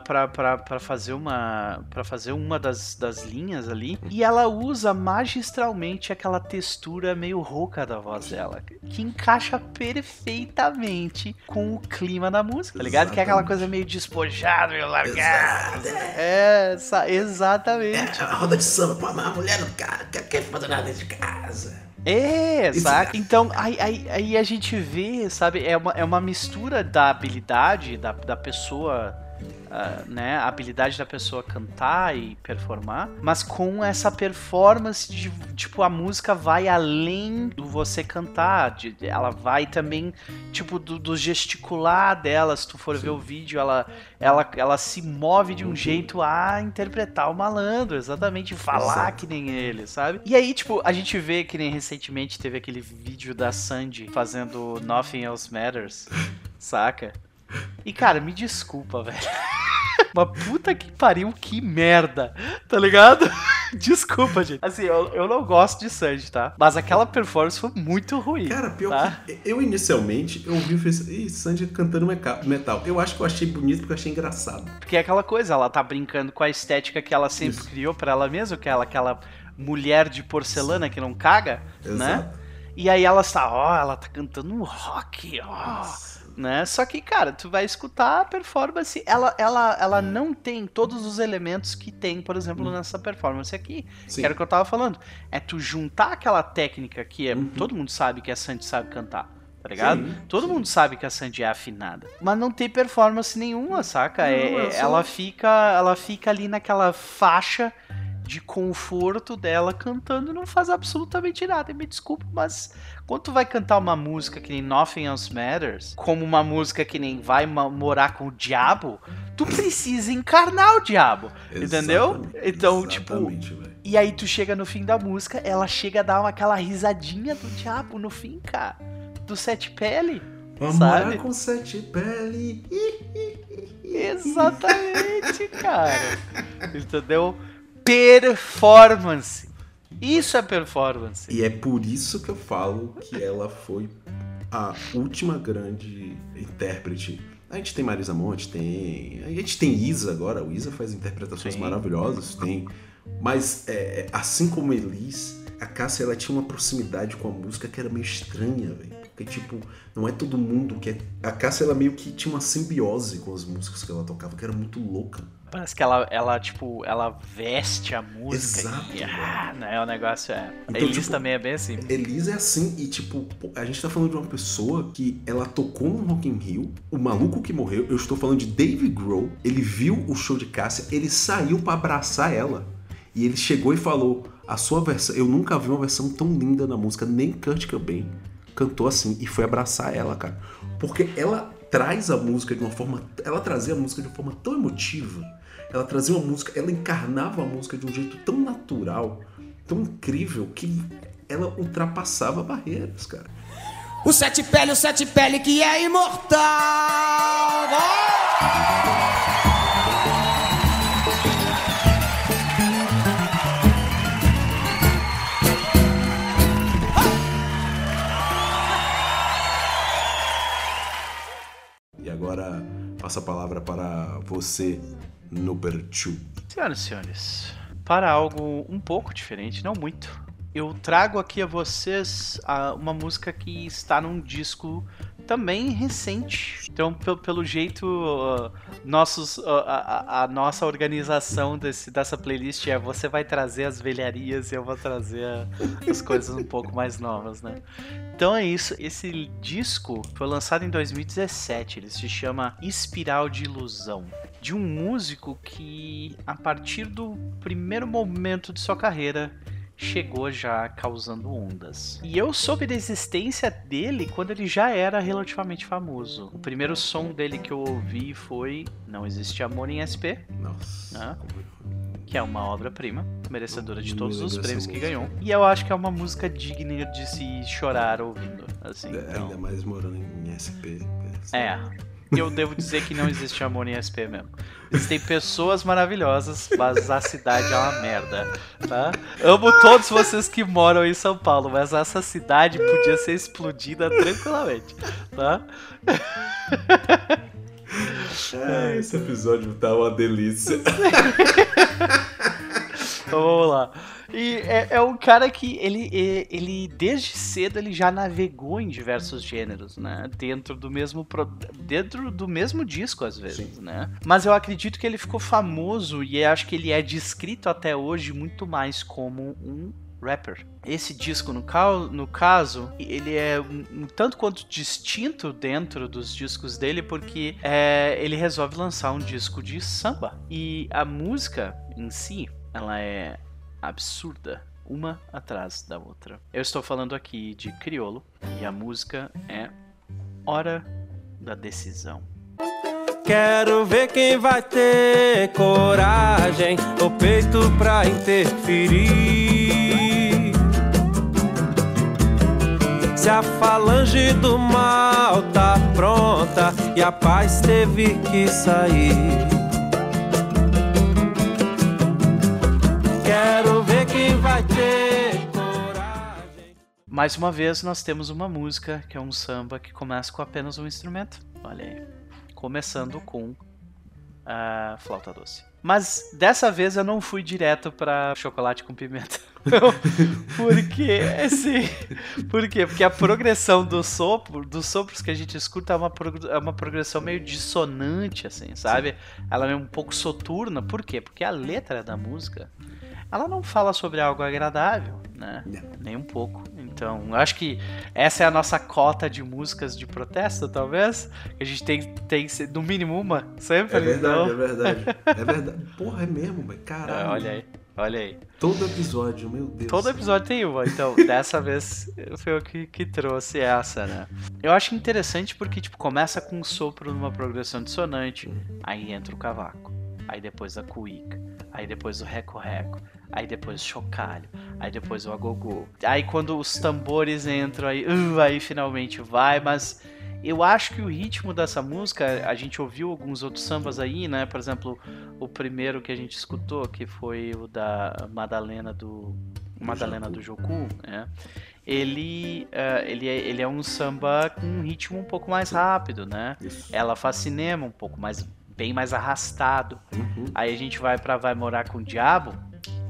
pra, pra, pra fazer uma para fazer uma das, das linhas ali. E ela usa magistralmente aquela textura meio rouca da voz dela, que encaixa perfeitamente com o clima da música, tá ligado? Que é aquela Exatamente. coisa meio despojada, meio largada. É, exatamente. a roda de samba, pô, mas a mulher não quer, quer, quer fazer nada dentro de casa. É, saca? Então, aí, aí, aí a gente vê, sabe? É uma, é uma mistura da habilidade da, da pessoa, ah, né? A habilidade da pessoa cantar e performar, mas com essa performance de, tipo, a música vai além do você cantar. de- ela vai também, tipo, do, do gesticular dela. Se tu for ver o vídeo, ela, ela, ela se move de um Uhum. jeito a interpretar o malandro, exatamente, falar Exato. que nem ele, sabe? E aí, tipo, a gente vê que nem recentemente teve aquele vídeo da Sandy fazendo Nothing Else Matters, saca? E cara, me desculpa, velho. [laughs] Mas puta que pariu, que merda, tá ligado? [laughs] Desculpa, gente. Assim, eu, eu não gosto de Sandy, tá? Mas aquela performance foi muito ruim. Cara, pior tá? que eu inicialmente eu ouvi e falei, Ih, Sandy cantando metal. Eu acho que eu achei bonito porque eu achei engraçado. Porque é aquela coisa, ela tá brincando com a estética que ela sempre Isso. criou para ela mesma, que ela aquela mulher de porcelana Sim. que não caga, né? Exato. né? E aí ela está, ó, oh, ela tá cantando um rock, ó. Né? Só que, cara, tu vai escutar a performance, ela, ela, ela não tem todos os elementos que tem, por exemplo, uhum. nessa performance aqui. Sim. Que era o que eu tava falando. É tu juntar aquela técnica que é, uhum. todo mundo sabe que a Sandy sabe cantar. Tá ligado? Sim, todo sim. mundo sabe que a Sandy é afinada. Mas não tem performance nenhuma, saca? Não, é, é só... ela, fica, ela fica ali naquela faixa de conforto dela cantando não faz absolutamente nada. Me desculpa, mas quando tu vai cantar uma música que nem Nothing Else Matters, como uma música que nem Vai Morar com o Diabo, tu precisa encarnar o diabo, entendeu? Então, tipo. Véio. E aí tu chega no fim da música, ela chega a dar uma, aquela risadinha do diabo no fim, cara. Do Sete Pele. Vamos morar com Sete Pele. Exatamente, cara. Entendeu? Performance. Isso é performance. E é por isso que eu falo que ela foi a última grande intérprete. A gente tem Marisa Monte, tem. A gente tem Isa agora. O Isa faz interpretações Sim. maravilhosas, tem. Mas é, assim como Elis, a Cássia ela tinha uma proximidade com a música que era meio estranha, velho. Porque, tipo, não é todo mundo que é. A Cássia ela meio que tinha uma simbiose com as músicas que ela tocava, que era muito louca. Parece que ela, ela, tipo, ela veste a música. Exato. E, ah, né, o negócio é. Então, Elis tipo, também é bem assim. Elis é assim, e tipo, a gente tá falando de uma pessoa que ela tocou no Rock in Rio, o maluco que morreu, eu estou falando de Dave Grohl, ele viu o show de Cássia, ele saiu para abraçar ela. E ele chegou e falou: A sua versão, eu nunca vi uma versão tão linda na música, nem Kurt Cobain cantou assim e foi abraçar ela, cara. Porque ela traz a música de uma forma. Ela trazia a música de uma forma tão emotiva ela trazia uma música, ela encarnava a música de um jeito tão natural, tão incrível, que ela ultrapassava barreiras, cara. O sete pele, o sete pele que é imortal! E agora passo a palavra para você, no Berchu. Senhoras e senhores, para algo um pouco diferente, não muito, eu trago aqui a vocês uma música que está num disco também recente. Então, pelo, pelo jeito, uh, nossos, uh, a, a, nossa organização desse, dessa playlist é você vai trazer as velharias e eu vou trazer as [laughs] coisas um pouco mais novas, né? Então é isso. Esse disco foi lançado em 2017. Ele se chama Espiral de Ilusão. De um músico que, a partir do primeiro momento de sua carreira, chegou já causando ondas. E eu soube da existência dele quando ele já era relativamente famoso. O primeiro som dele que eu ouvi foi Não Existe Amor em SP. Nossa. Né? Que é uma obra-prima, merecedora de todos os prêmios que ganhou. E eu acho que é uma música digna de se chorar ouvindo. Assim, é, então... Ainda mais morando em SP. É. Eu devo dizer que não existe amor em SP mesmo. Existem pessoas maravilhosas, mas a cidade é uma merda, tá? Amo todos vocês que moram em São Paulo, mas essa cidade podia ser explodida tranquilamente, tá? É, esse episódio tá uma delícia. [laughs] então vamos lá. E é, é, um cara que ele, ele, desde cedo, ele já navegou em diversos gêneros, né? Dentro do mesmo, dentro do mesmo disco, às vezes, Sim. né? Mas eu acredito que ele ficou famoso e acho que ele é descrito até hoje muito mais como um rapper. Esse disco, no, no caso, ele é um, um, tanto quanto distinto dentro dos discos dele, porque é, ele resolve lançar um disco de samba. E a música em si, ela é absurda, uma atrás da outra. Eu estou falando aqui de Criolo e a música é Hora da Decisão. Quero ver quem vai ter coragem, o peito pra interferir. Se a falange do mal tá pronta e a paz teve que sair. Quero ver quem vai ter coragem. Mais uma vez, nós temos uma música que é um samba que começa com apenas um instrumento. Olha aí. Começando com a flauta doce. Mas dessa vez eu não fui direto pra chocolate com pimenta. [laughs] Porque, assim. Por quê? Porque a progressão do sopro, dos sopros que a gente escuta é uma, prog- é uma progressão meio dissonante, assim, sabe? Ela é um pouco soturna. Por quê? Porque a letra da música. Ela não fala sobre algo agradável, né? Não. Nem um pouco. Então, eu acho que essa é a nossa cota de músicas de protesto, talvez. A gente tem, tem que ser, no mínimo uma, sempre. É verdade, então. é verdade. [laughs] É verdade. Porra, é mesmo, velho. Caralho. É, olha aí, olha aí. Todo episódio, meu Deus. Todo episódio tem uma, então [laughs] dessa vez foi eu que, que trouxe essa, né? Eu acho interessante porque, tipo, começa com um sopro numa progressão dissonante, aí entra o cavaco, aí depois a cuíca, aí depois o reco-reco, aí depois o chocalho, aí depois o agogô. Aí quando os tambores entram, aí, uh, aí finalmente vai, mas eu acho que o ritmo dessa música, a gente ouviu alguns outros sambas aí, né? Por exemplo, o primeiro que a gente escutou, que foi o da Madalena do Madalena do Joku, né? Ele, eh, ele, é, ele é um samba com um ritmo um pouco mais rápido, né? Isso. Ela faz cinema um pouco mais bem mais arrastado. Uhum. Aí a gente vai pra Vai Morar com o Diabo,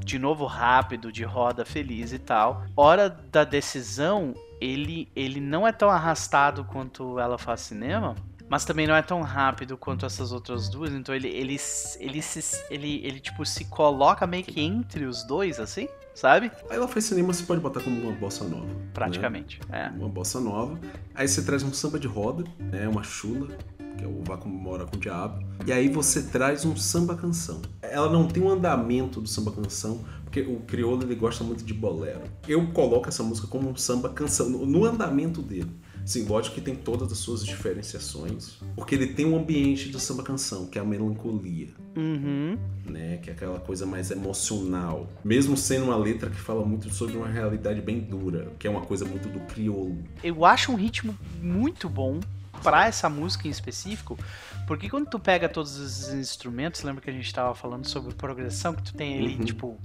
de novo rápido, de roda feliz e tal. Hora da decisão, ele, ele não é tão arrastado quanto ela faz cinema, mas também não é tão rápido quanto essas outras duas. Então ele, ele, ele, se, ele, ele tipo, se coloca meio que entre os dois, assim, sabe? Aí ela faz cinema, você pode botar como uma bossa nova. né? Praticamente. É. Uma bossa nova. Aí você traz um samba de roda, né? Uma chula, que é o Vá Mora com o Diabo. E aí você traz um samba canção. Ela não tem um andamento do samba canção, porque o crioulo ele gosta muito de bolero. Eu coloco essa música como um samba canção, no, no andamento dele. Sim, lógico que tem todas as suas diferenciações, porque ele tem um ambiente do samba canção, que é a melancolia Uhum. né? Que é aquela coisa mais emocional. Mesmo sendo uma letra que fala muito sobre uma realidade bem dura, que é uma coisa muito do crioulo. eu acho um ritmo muito bom pra essa música em específico, porque quando tu pega todos os instrumentos, lembra que a gente tava falando sobre progressão, que tu tem ali, Uhum. tipo,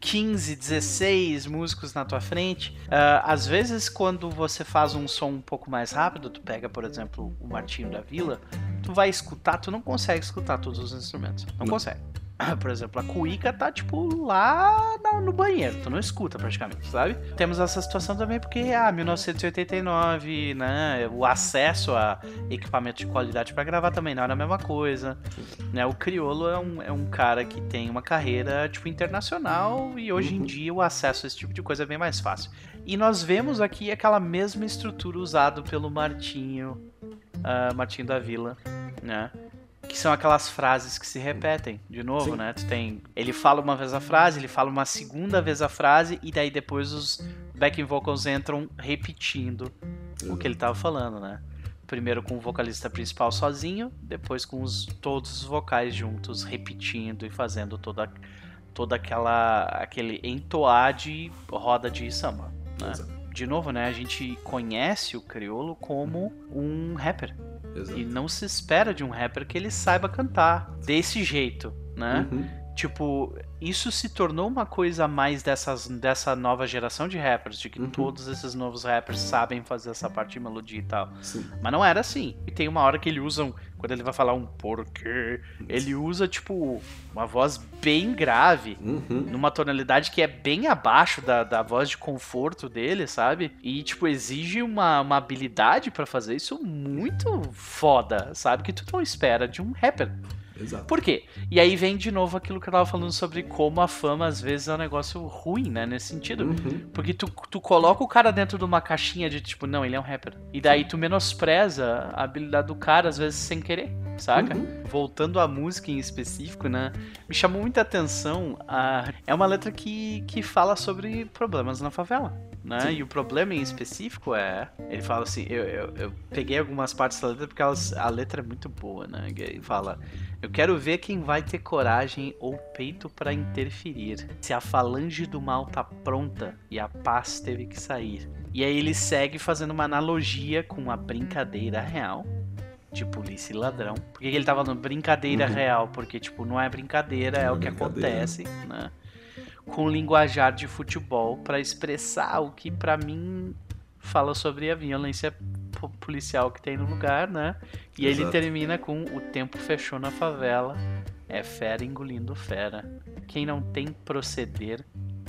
15, 16 músicos na tua frente. ah, às vezes, quando você faz um som um pouco mais rápido, tu pega, por exemplo, o Martinho da Vila, tu vai escutar, tu não consegue escutar todos os instrumentos. Não, Não. consegue. Por exemplo, a cuíca tá, tipo, lá no banheiro, tu não escuta praticamente, sabe? Temos essa situação também porque, ah, 1989, né, o acesso a equipamento de qualidade pra gravar também não era a mesma coisa, né? O Criolo é um, é um cara que tem uma carreira, tipo, internacional e hoje em Uhum. dia o acesso a esse tipo de coisa é bem mais fácil. E nós vemos aqui aquela mesma estrutura usada pelo Martinho, ah, Martinho da Vila, né? Que são aquelas frases que se repetem de novo, Sim. né? Tu tem. Ele fala uma vez a frase, ele fala uma segunda vez a frase, e daí depois os backing vocals entram repetindo o que ele tava falando, né? Primeiro com o vocalista principal sozinho, depois com os, todos os vocais juntos, repetindo e fazendo toda, toda aquela. aquele entoar de roda de samba. Né? De novo, né? A gente conhece o crioulo como um rapper. Exato. E não se espera de um rapper que ele saiba cantar desse jeito, né? Uhum. Tipo, isso se tornou uma coisa a mais dessas, dessa nova geração de rappers, de que Uhum. todos esses novos rappers sabem fazer essa parte de melodia e tal. Sim. Mas não era assim. E tem uma hora que ele usa, um- quando ele vai falar um porquê, ele usa, tipo, uma voz bem grave Uhum. numa tonalidade que é bem abaixo da, da voz de conforto dele, sabe? E, tipo, exige uma, uma habilidade pra fazer isso muito foda, sabe? Que tu não espera de um rapper. Exato. Por quê? E aí vem de novo aquilo que eu tava falando sobre como a fama às vezes é um negócio ruim, né? Nesse sentido. Uhum. Porque tu, tu coloca o cara dentro de uma caixinha de tipo, não, ele é um rapper. E daí tu menospreza a habilidade do cara, às vezes sem querer, saca? Uhum. Voltando à música em específico, né? Me chamou muita atenção. A... É uma letra que, que fala sobre problemas na favela. Né? Sim. E o problema em específico é. Ele fala assim: eu, eu, eu peguei algumas partes da letra porque elas, a letra é muito boa, né? Ele fala: Eu quero ver quem vai ter coragem ou peito pra interferir. Se a falange do mal tá pronta e a paz teve que sair. E aí ele segue fazendo uma analogia com a brincadeira real de polícia e ladrão. Por que ele tá falando brincadeira Uhum. real? Porque, tipo, não é brincadeira, é Não é o que brincadeira. acontece, né? Com linguajar de futebol para expressar o que para mim fala sobre a violência policial que tem no lugar, né? E Exato. ele termina com o tempo fechou na favela, é fera engolindo fera. Quem não tem proceder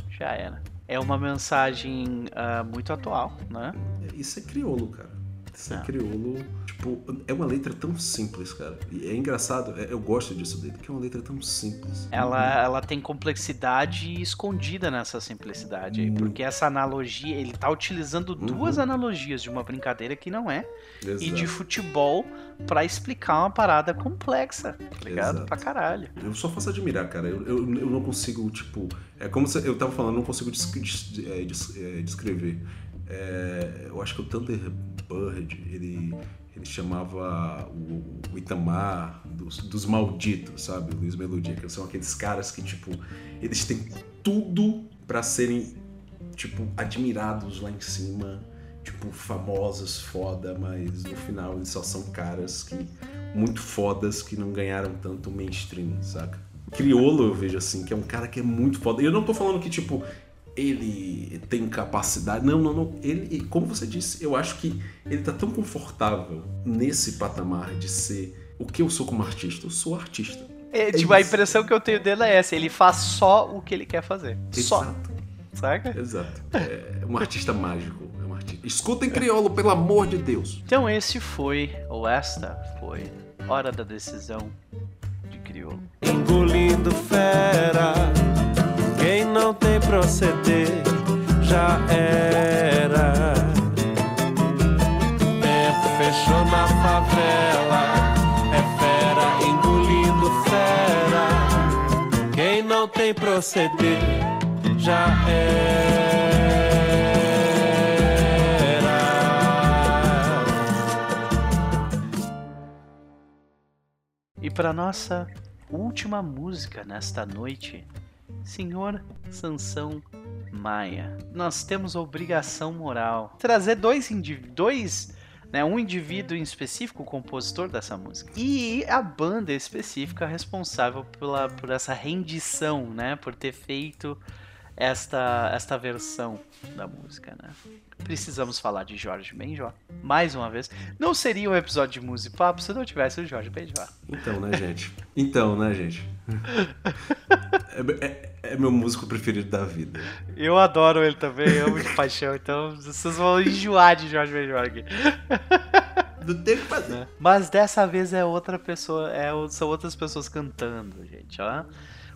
já era. É uma mensagem uh, muito atual, né? Isso é crioulo, cara. Isso é, é crioulo Tipo, é uma letra tão simples, cara. E é engraçado, é, eu gosto disso dele, que é uma letra tão simples. Ela, ela tem complexidade escondida nessa simplicidade aí, porque essa analogia, ele tá utilizando uhum. duas analogias de uma brincadeira que não é Exato. e de futebol para explicar uma parada complexa, tá ligado? Exato. Pra caralho. Eu só faço admirar, cara. Eu, eu, eu não consigo, tipo. É como se, eu tava falando, não consigo é, é, descrever. É, eu acho que o Thunderbird, ele ele chamava o, Itamar dos, dos, malditos, sabe? O Luiz Melodia, que são aqueles caras que, tipo, eles têm tudo para serem, tipo, admirados lá em cima, tipo, famosos, foda, mas no final eles só são caras que muito fodas que não ganharam tanto mainstream, saca? Criolo eu vejo assim, que é um cara que é muito foda. Eu não tô falando que, tipo, ele tem capacidade. Não, não, não. Ele, como você disse, eu acho que ele tá tão confortável nesse patamar de ser o que eu sou como artista. Eu sou artista. É, é tipo, isso. a impressão que eu tenho dele é essa: ele faz só o que ele quer fazer. Exato. Só. Saca? Exato. É um artista mágico. É um artista. Escutem crioulo, pelo amor de Deus. Então, esse foi, ou esta foi, Hora da Decisão de Crioulo. Engolindo fera quem não tem proceder já era. Tempo fechou na favela. É fera engolindo fera. Quem não tem proceder já era. E para nossa última música nesta noite, Senhor Sansão Maia, nós temos a obrigação moral trazer dois indivíduos, né, um indivíduo em específico, o compositor dessa música, e a banda específica responsável pela, por essa rendição, né, por ter feito esta, esta versão da música, né? Precisamos falar de Jorge Benjó. Mais uma vez. Não seria um episódio de música papo se não tivesse o Jorge Benjó. Então, né, gente? Então, né, gente? [laughs] É, é, é, meu músico preferido da vida. Eu adoro ele também, amo de paixão. Então, vocês vão enjoar de Jorge Benjó aqui. [laughs] Não tem o que fazer. Mas dessa vez é outra pessoa, é, são outras pessoas cantando, gente, ó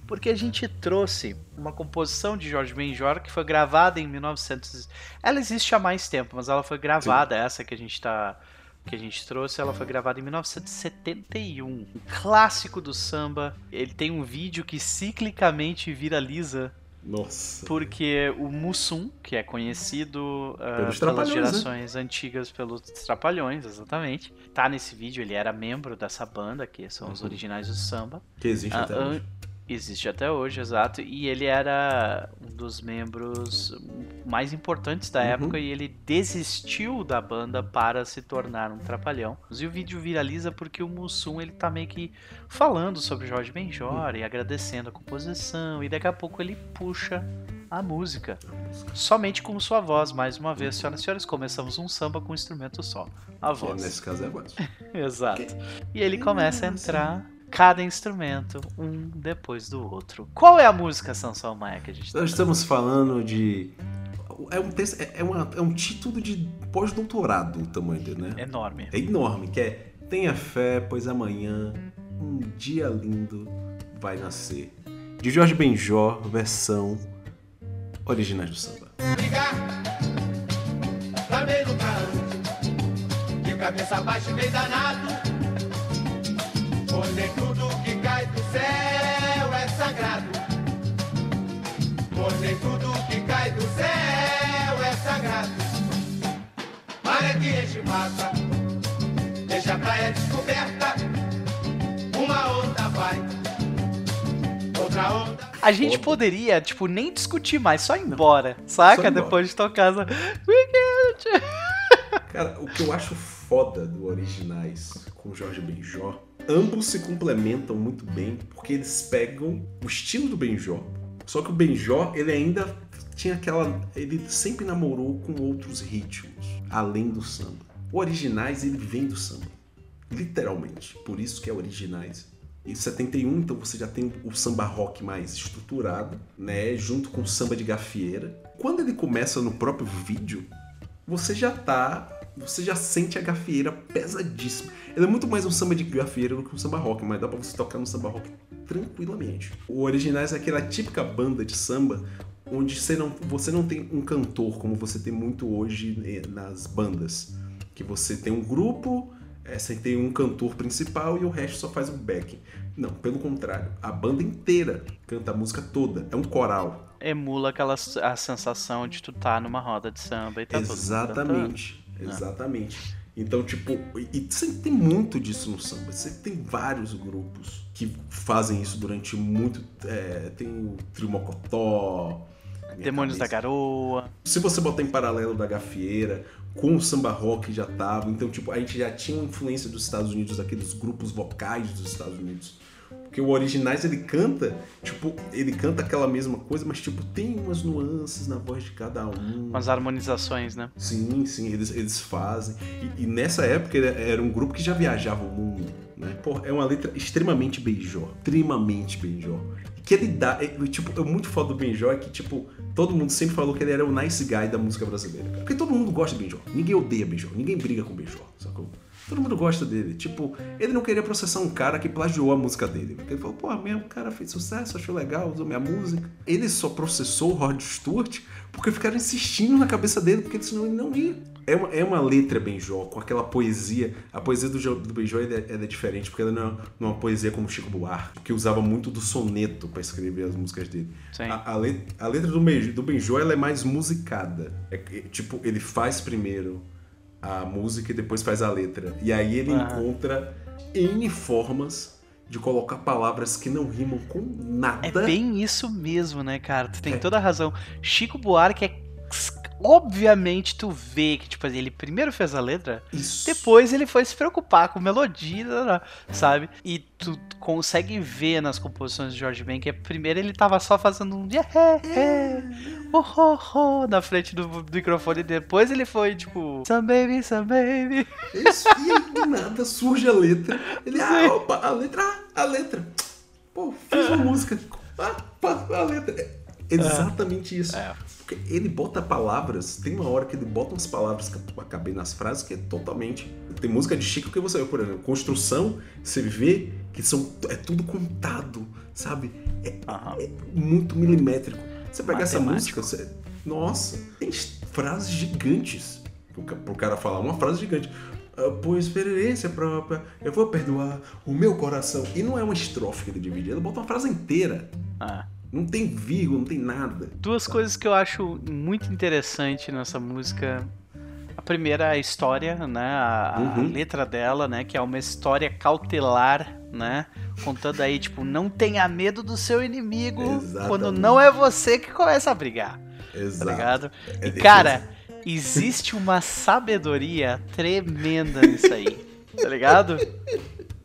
porque a gente trouxe uma composição de Jorge Benjor que foi gravada em 1900. Ela existe há mais tempo, mas ela foi gravada Sim. essa que a gente tá que a gente trouxe, ela foi gravada em 1971. Um clássico do samba. Ele tem um vídeo que ciclicamente viraliza nossa. Porque o Mussum, que é conhecido uh, pelas né? gerações né? antigas pelos Trapalhões, exatamente, tá nesse vídeo. Ele era membro dessa banda, que são os uhum. originais do samba. Que existe uh, até hoje. Existe até hoje, exato. E ele era um dos membros mais importantes da uhum. época e ele desistiu da banda para se tornar um trapalhão. E o vídeo viraliza porque o Mussum ele tá meio que falando sobre Jorge Benjor uhum. e agradecendo a composição. E daqui a pouco ele puxa a música. Somente com sua voz, mais uma vez, senhoras e senhores, começamos um samba com um instrumento só. A voz. nesse caso é a voz. [laughs] Exato. E ele começa a entrar cada instrumento, um depois do outro. Qual é a música Sansão Maia que a gente tá Nós estamos falando de. É um, texto, é, é, uma, é um título de pós-doutorado o tamanho dele, né? Enorme. É enorme, que é Tenha fé, pois amanhã um dia lindo vai nascer. De Jorge Benjó, versão originais do samba. de cabeça baixa e meio danado. Nem tudo que cai do céu é sagrado. Nem tudo que cai do céu é sagrado. Maré que enche massa, deixa a praia descoberta. Uma onda vai, outra onda. A gente poderia, tipo, nem discutir mais, só ir embora, saca? Só embora. Depois de tocar essa. Cara, o que eu acho foda do Originais com Jorge Benjó ambos se complementam muito bem, porque eles pegam o estilo do Benjó, Só que o Benjó, ele ainda tinha aquela. Ele sempre namorou com outros ritmos, além do samba. O Originais, ele vem do samba. Literalmente. Por isso que é Originais. Em 71, então você já tem o samba rock mais estruturado, né? Junto com o samba de gafieira. Quando ele começa no próprio vídeo, você já tá. Você já sente a gafieira pesadíssima. Ele é muito mais um samba de gafieira do que um samba rock, mas dá pra você tocar no samba rock tranquilamente. O Originais é aquela típica banda de samba onde você não, você não tem um cantor como você tem muito hoje né, nas bandas. Que você tem um grupo, é, você tem um cantor principal e o resto só faz um backing. Não, pelo contrário, a banda inteira canta a música toda, é um coral. Emula aquela a sensação de tu tá numa roda de samba e tá Exatamente, exatamente. Então, tipo, e sempre tem muito disso no samba. Você tem vários grupos que fazem isso durante muito. É, tem o Trio Mocotó. Demônios cabeça. da Garoa. Se você botar em paralelo da Gafieira, com o samba rock já tava. Então, tipo, a gente já tinha influência dos Estados Unidos, daqueles grupos vocais dos Estados Unidos. Porque o Originais ele canta, tipo, ele canta aquela mesma coisa, mas tipo, tem umas nuances na voz de cada um. Umas harmonizações, né? Sim, sim, eles, eles fazem. E, e nessa época era um grupo que já viajava o mundo, né? Pô, é uma letra extremamente beijó, extremamente beijó. Que ele dá, é, tipo, é muito foda do Benjó é que, tipo, todo mundo sempre falou que ele era o nice guy da música brasileira, cara. Porque todo mundo gosta de Benjó. Ninguém odeia Benjó, ninguém briga com Benjó, sacou? Todo mundo gosta dele. Tipo, ele não queria processar um cara que plagiou a música dele. Porque ele falou, pô, mesmo, o cara fez sucesso, achou legal, usou minha música. Ele só processou o Rod Stewart porque ficaram insistindo na cabeça dele, porque senão ele não ia. É uma, é uma letra Benjó, com aquela poesia. A poesia do, do Benjó é, é diferente, porque ela não é, não é uma poesia como Chico Buarque, que usava muito do soneto para escrever as músicas dele. A, a, letra, a, letra do, do Benjó ela é mais musicada. É, é, tipo, ele faz primeiro a música e depois faz a letra. E aí ele ah. encontra N formas de colocar palavras que não rimam com nada. É bem isso mesmo, né, cara? Tu tem é. toda a razão. Chico Buarque é obviamente tu vê que, tipo assim, ele primeiro fez a letra, Isso. depois ele foi se preocupar com melodia, sabe? E tu consegue ver nas composições de George Ben que primeiro ele tava só fazendo um yeah, yeah, oh, oh, oh, na frente do, do microfone, e depois ele foi tipo, some baby, some baby. Isso, e aí do nada surge a letra. Ele, ah, opa, a letra, a letra. Pô, fiz uma música. Ah, a letra. É exatamente isso. É. Porque ele bota palavras, tem uma hora que ele bota umas palavras pra caber nas frases que é totalmente. Tem música de Chico que você, por exemplo, construção, você vê que são, é tudo contado, sabe? É, é muito milimétrico. Você pega essa música, você, nossa, tem frases gigantes pro, pro cara falar, uma frase gigante ah, por experiência própria, eu vou perdoar o meu coração. E não é uma estrofe que ele divide, ele bota uma frase inteira. Ah. Não tem vírgula, não tem nada. Duas sabe? coisas que eu acho muito interessante nessa música. A primeira é a história, né? A, uhum. a, letra dela, né? Que é uma história cautelar, né? Contando aí, tipo, não tenha medo do seu inimigo Exatamente. quando não é você que começa a brigar. Tá Exato. Tá ligado? E, cara, existe uma sabedoria tremenda nisso aí. Tá ligado?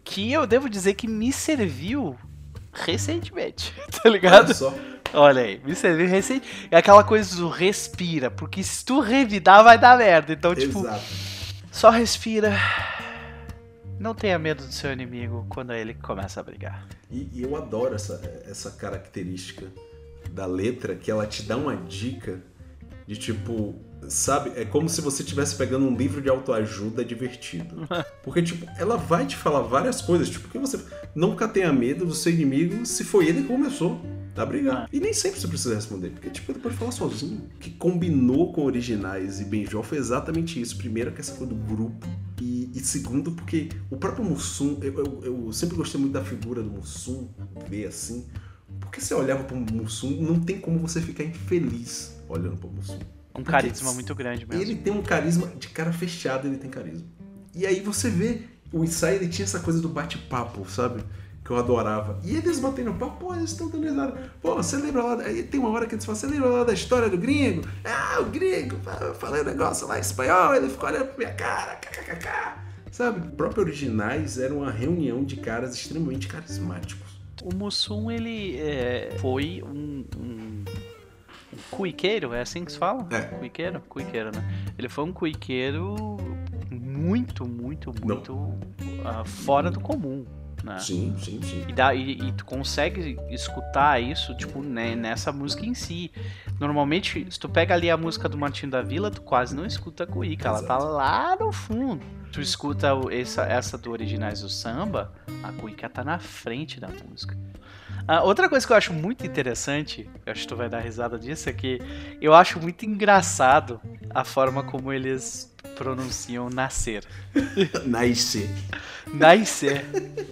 Que eu devo dizer que me serviu recentemente, [laughs] tá ligado? Olha só. Olha aí, me serviu recente. É aquela coisa do respira, porque se tu revidar vai dar merda. Então, tipo, Exato. só respira. Não tenha medo do seu inimigo quando ele começa a brigar. E, e eu adoro essa, essa característica da letra que ela te dá uma dica de tipo, sabe? É como se você estivesse pegando um livro de autoajuda divertido. [laughs] Porque, tipo, ela vai te falar várias coisas. Tipo, que você nunca tenha medo do seu inimigo se foi ele que começou a brigar. E nem sempre você precisa responder, porque, tipo, ele pode falar sozinho. O que combinou com originais e Benjol foi exatamente isso. Primeiro, que essa coisa do grupo. E, e segundo, porque o próprio Mussum, eu, eu, eu, sempre gostei muito da figura do Mussum, ver assim. Porque você olhava pro Mussum, não tem como você ficar infeliz olhando pro Mussum. Um carisma muito grande mesmo. Ele tem um carisma de cara fechada, ele tem carisma. E aí você vê, o ensaio ele tinha essa coisa do bate-papo, sabe? Que eu adorava. E eles batendo papo, pô, eles estão dando risada. Pô, você lembra lá. Aí tem uma hora que eles falam, você lembra lá da história do gringo? Ah, o gringo, eu falei um negócio lá em espanhol, ele ficou olhando pra minha cara, kkkk. Sabe? O próprio Originais era uma reunião de caras extremamente carismáticos. O Mussum, ele é, foi um, um cuiqueiro, é assim que se fala? É. Cuiqueiro? Cuiqueiro, né? Ele foi um cuiqueiro muito, muito, muito ah, fora do comum. Né? Sim, sim, sim. E, dá, e, e tu consegue escutar isso, tipo, né, nessa música em si. Normalmente, se tu pega ali a música do Martinho da Vila, tu quase não escuta a cuíca, ela tá lá no fundo. Tu escuta essa, essa do Originais do Samba, a cuíca tá na frente da música. Ah, outra coisa que eu acho muito interessante, eu acho que tu vai dar risada disso, é que eu acho muito engraçado a forma como eles pronunciam nascer. [laughs] Nice. Nascer.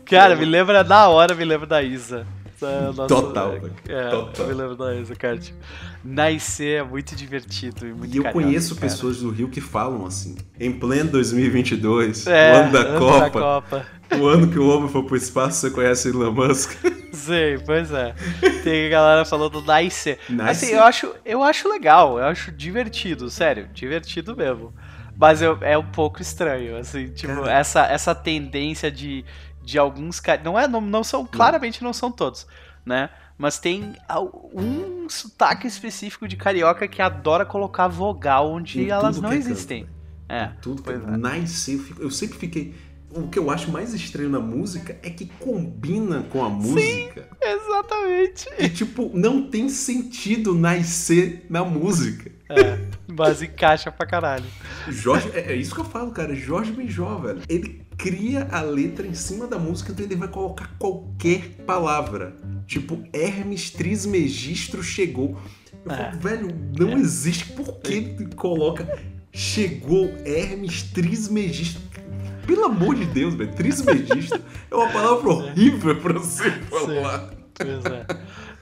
Cara, me lembra na hora, me lembra da Isa. Nossa- Total. É, Total. me lembro da cara. Tipo, Nascer é muito divertido e muito E eu carioca, conheço cara. pessoas do Rio que falam assim. Em pleno 2022, É, o ano da ano Copa, Copa. o ano que o homem for pro espaço, você conhece Elon Musk. [laughs] Sei, pois é. Tem galera falando Nascer. Nascer. Assim, eu acho, eu acho legal, eu acho divertido, sério, divertido mesmo. Mas eu- é um pouco estranho, assim, tipo, Cara. essa, essa tendência de, de alguns caras. Não é, não, não são, claramente não são todos, né? Mas tem um sotaque específico de carioca que adora colocar vogal onde Em elas não é existem. É, Tudo que é. Nice. Eu, fico- eu sempre fiquei. O que eu acho mais estranho na música é que combina com a música. Exatamente. E, tipo, não tem sentido nascer na música. É, mas encaixa pra caralho. Jorge, é, é isso que eu falo, cara. Jorge Benjó, velho. Ele cria a letra em cima da música, então ele vai colocar qualquer palavra. Tipo, Hermes Trismegistro chegou. Eu É. falo, velho, não existe. Por que ele coloca chegou Hermes Trismegistro? Pelo amor de Deus, velho. Trismegistro é uma palavra [laughs] horrível pra você falar. Pois é.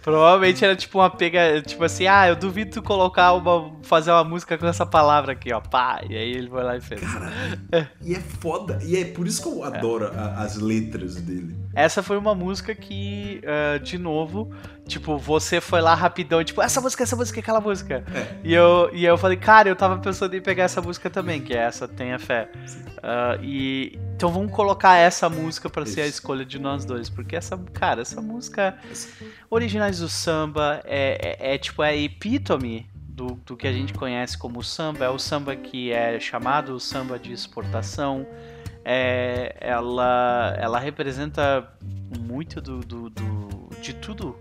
Provavelmente era tipo uma pega, tipo assim, ah, eu duvido tu colocar uma, fazer uma música com essa palavra aqui, ó, pá, e aí ele foi lá e fez. Cara, e é foda. E é por isso que eu adoro a- as letras dele. Essa foi uma música que, ah, de novo, tipo, você foi lá rapidão, tipo, essa música, essa música, aquela música. É. E eu, e eu falei, cara, eu tava pensando em pegar essa música também, que é essa, Tenha Fé. Ah, e então vamos colocar essa música pra ser a Isso. escolha de nós dois, porque essa, cara, essa música Originais do Samba é, é, é, tipo a epítome do, do que a gente conhece como samba. É o samba que é chamado samba de exportação. É, ela, ela representa muito do, do, do- de tudo.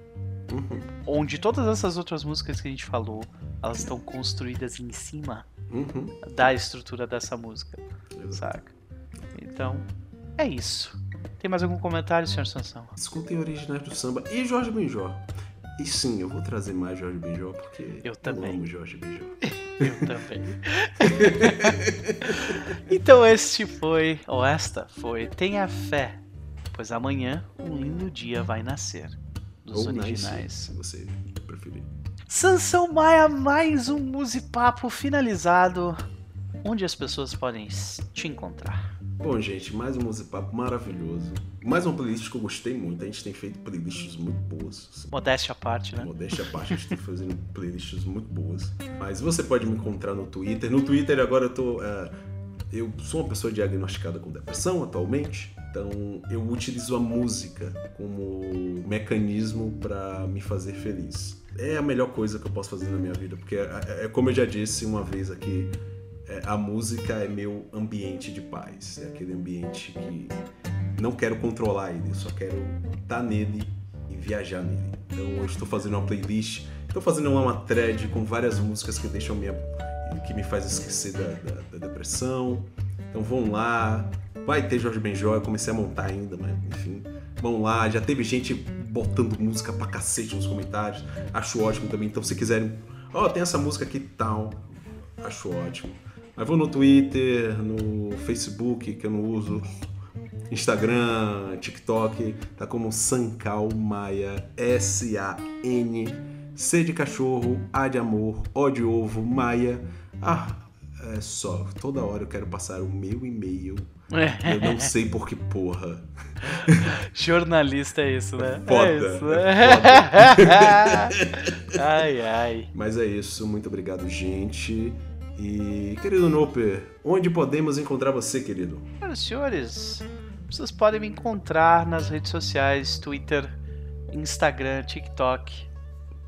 Uhum, Onde todas essas outras músicas que a gente falou, elas estão construídas em cima uhum. da estrutura dessa música, saca? Então, é isso. Tem mais algum comentário, senhor Sansão? Escutem originais do samba e Jorge Benjó. E sim, eu vou trazer mais Jorge Benjó porque Eu também. amo Jorge Benjó. [laughs] Eu também. [laughs] então este foi, ou esta foi, tenha fé, pois amanhã um lindo dia vai nascer. Dos Ou Nice, originais. se você preferir. Sansão Maia, mais um Musipapo finalizado, onde as pessoas podem te encontrar. Bom, gente, mais um Musipapo maravilhoso. Mais uma playlist que eu gostei muito. A gente tem feito playlists muito boas. Modéstia à parte, né? Modéstia à parte, a gente tem fazendo playlists muito boas. Mas você pode me encontrar no Twitter. No Twitter agora eu tô. é, eu sou uma pessoa diagnosticada com depressão atualmente. Então eu utilizo a música como mecanismo para me fazer feliz. É a melhor coisa que eu posso fazer na minha vida, porque é, é como eu já disse uma vez aqui, é, a música é meu ambiente de paz. É aquele ambiente que não quero controlar ele, só quero estar nele e viajar nele. Então eu estou fazendo uma playlist, estou fazendo uma thread com várias músicas que deixam minha que me faz esquecer da, da- da depressão. Então vão lá, vai ter Jorge Benjó, eu comecei a montar ainda, mas enfim. Vão lá, já teve gente botando música pra cacete nos comentários, acho ótimo também. Então se quiserem, ó, tem essa música aqui tal, acho ótimo. Mas vou no Twitter, no Facebook, que eu não uso, Instagram, TikTok, tá como Sancal Maia, S-A-N, C de cachorro, A de amor, O de ovo, Maia. Ah, é só, toda hora eu quero passar o meu e-mail. Eu não sei por que porra. [laughs] Jornalista é isso, né? Foda, É isso, é né? [laughs] ai, ai. Mas é isso, muito obrigado, gente. E, querido Noper, onde podemos encontrar você, querido? Senhoras e senhores, vocês podem me encontrar nas redes sociais, Twitter, Instagram, TikTok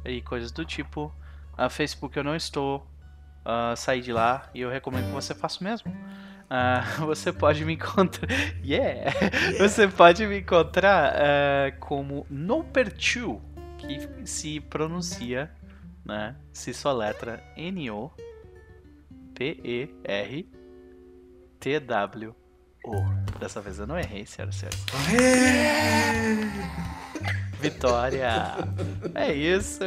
e coisas do tipo. Uh, Facebook eu não estou. Uh, saí de lá e eu recomendo que você faça o mesmo. Uh, [laughs] você pode me encontrar. [laughs] Yeah! yeah. Você pode me encontrar uh, como Nopertu, que se pronuncia, né? Se soletra N-O P-E-R-T-W-O. Dessa vez eu não errei, senhora senhora. Vitória! É isso!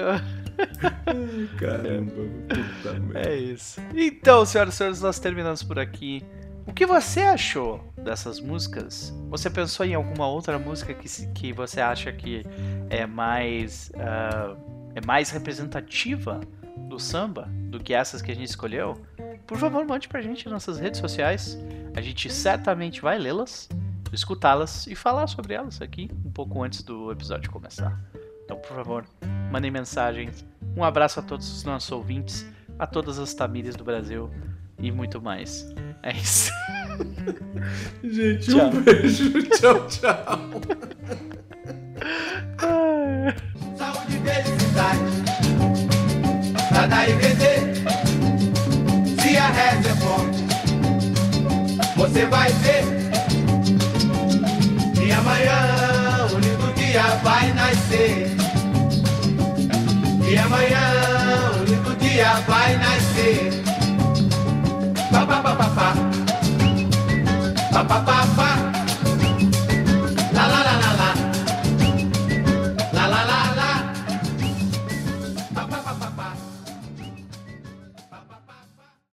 [laughs] Caramba, puta merda. É isso. Então, senhoras e senhores, nós terminamos por aqui. O que você achou dessas músicas? Você pensou em alguma outra música que, que você acha que é mais, uh, é mais representativa do samba do que essas que a gente escolheu? Por favor, mande pra gente nas nossas redes sociais. A gente certamente vai lê-las, escutá-las e falar sobre elas aqui um pouco antes do episódio começar. Então, por favor, mandem mensagens. Um abraço a todos os nossos ouvintes, a todas as Tamires do Brasil e muito mais. É isso. [laughs] Gente, tchau. um beijo. [laughs] tchau, tchau. [laughs] Saúde e felicidade. Pra dar e vender. Se a reza é forte, você vai ver. E amanhã dia vai nascer. E amanhã o lindo dia vai nascer. Pa pa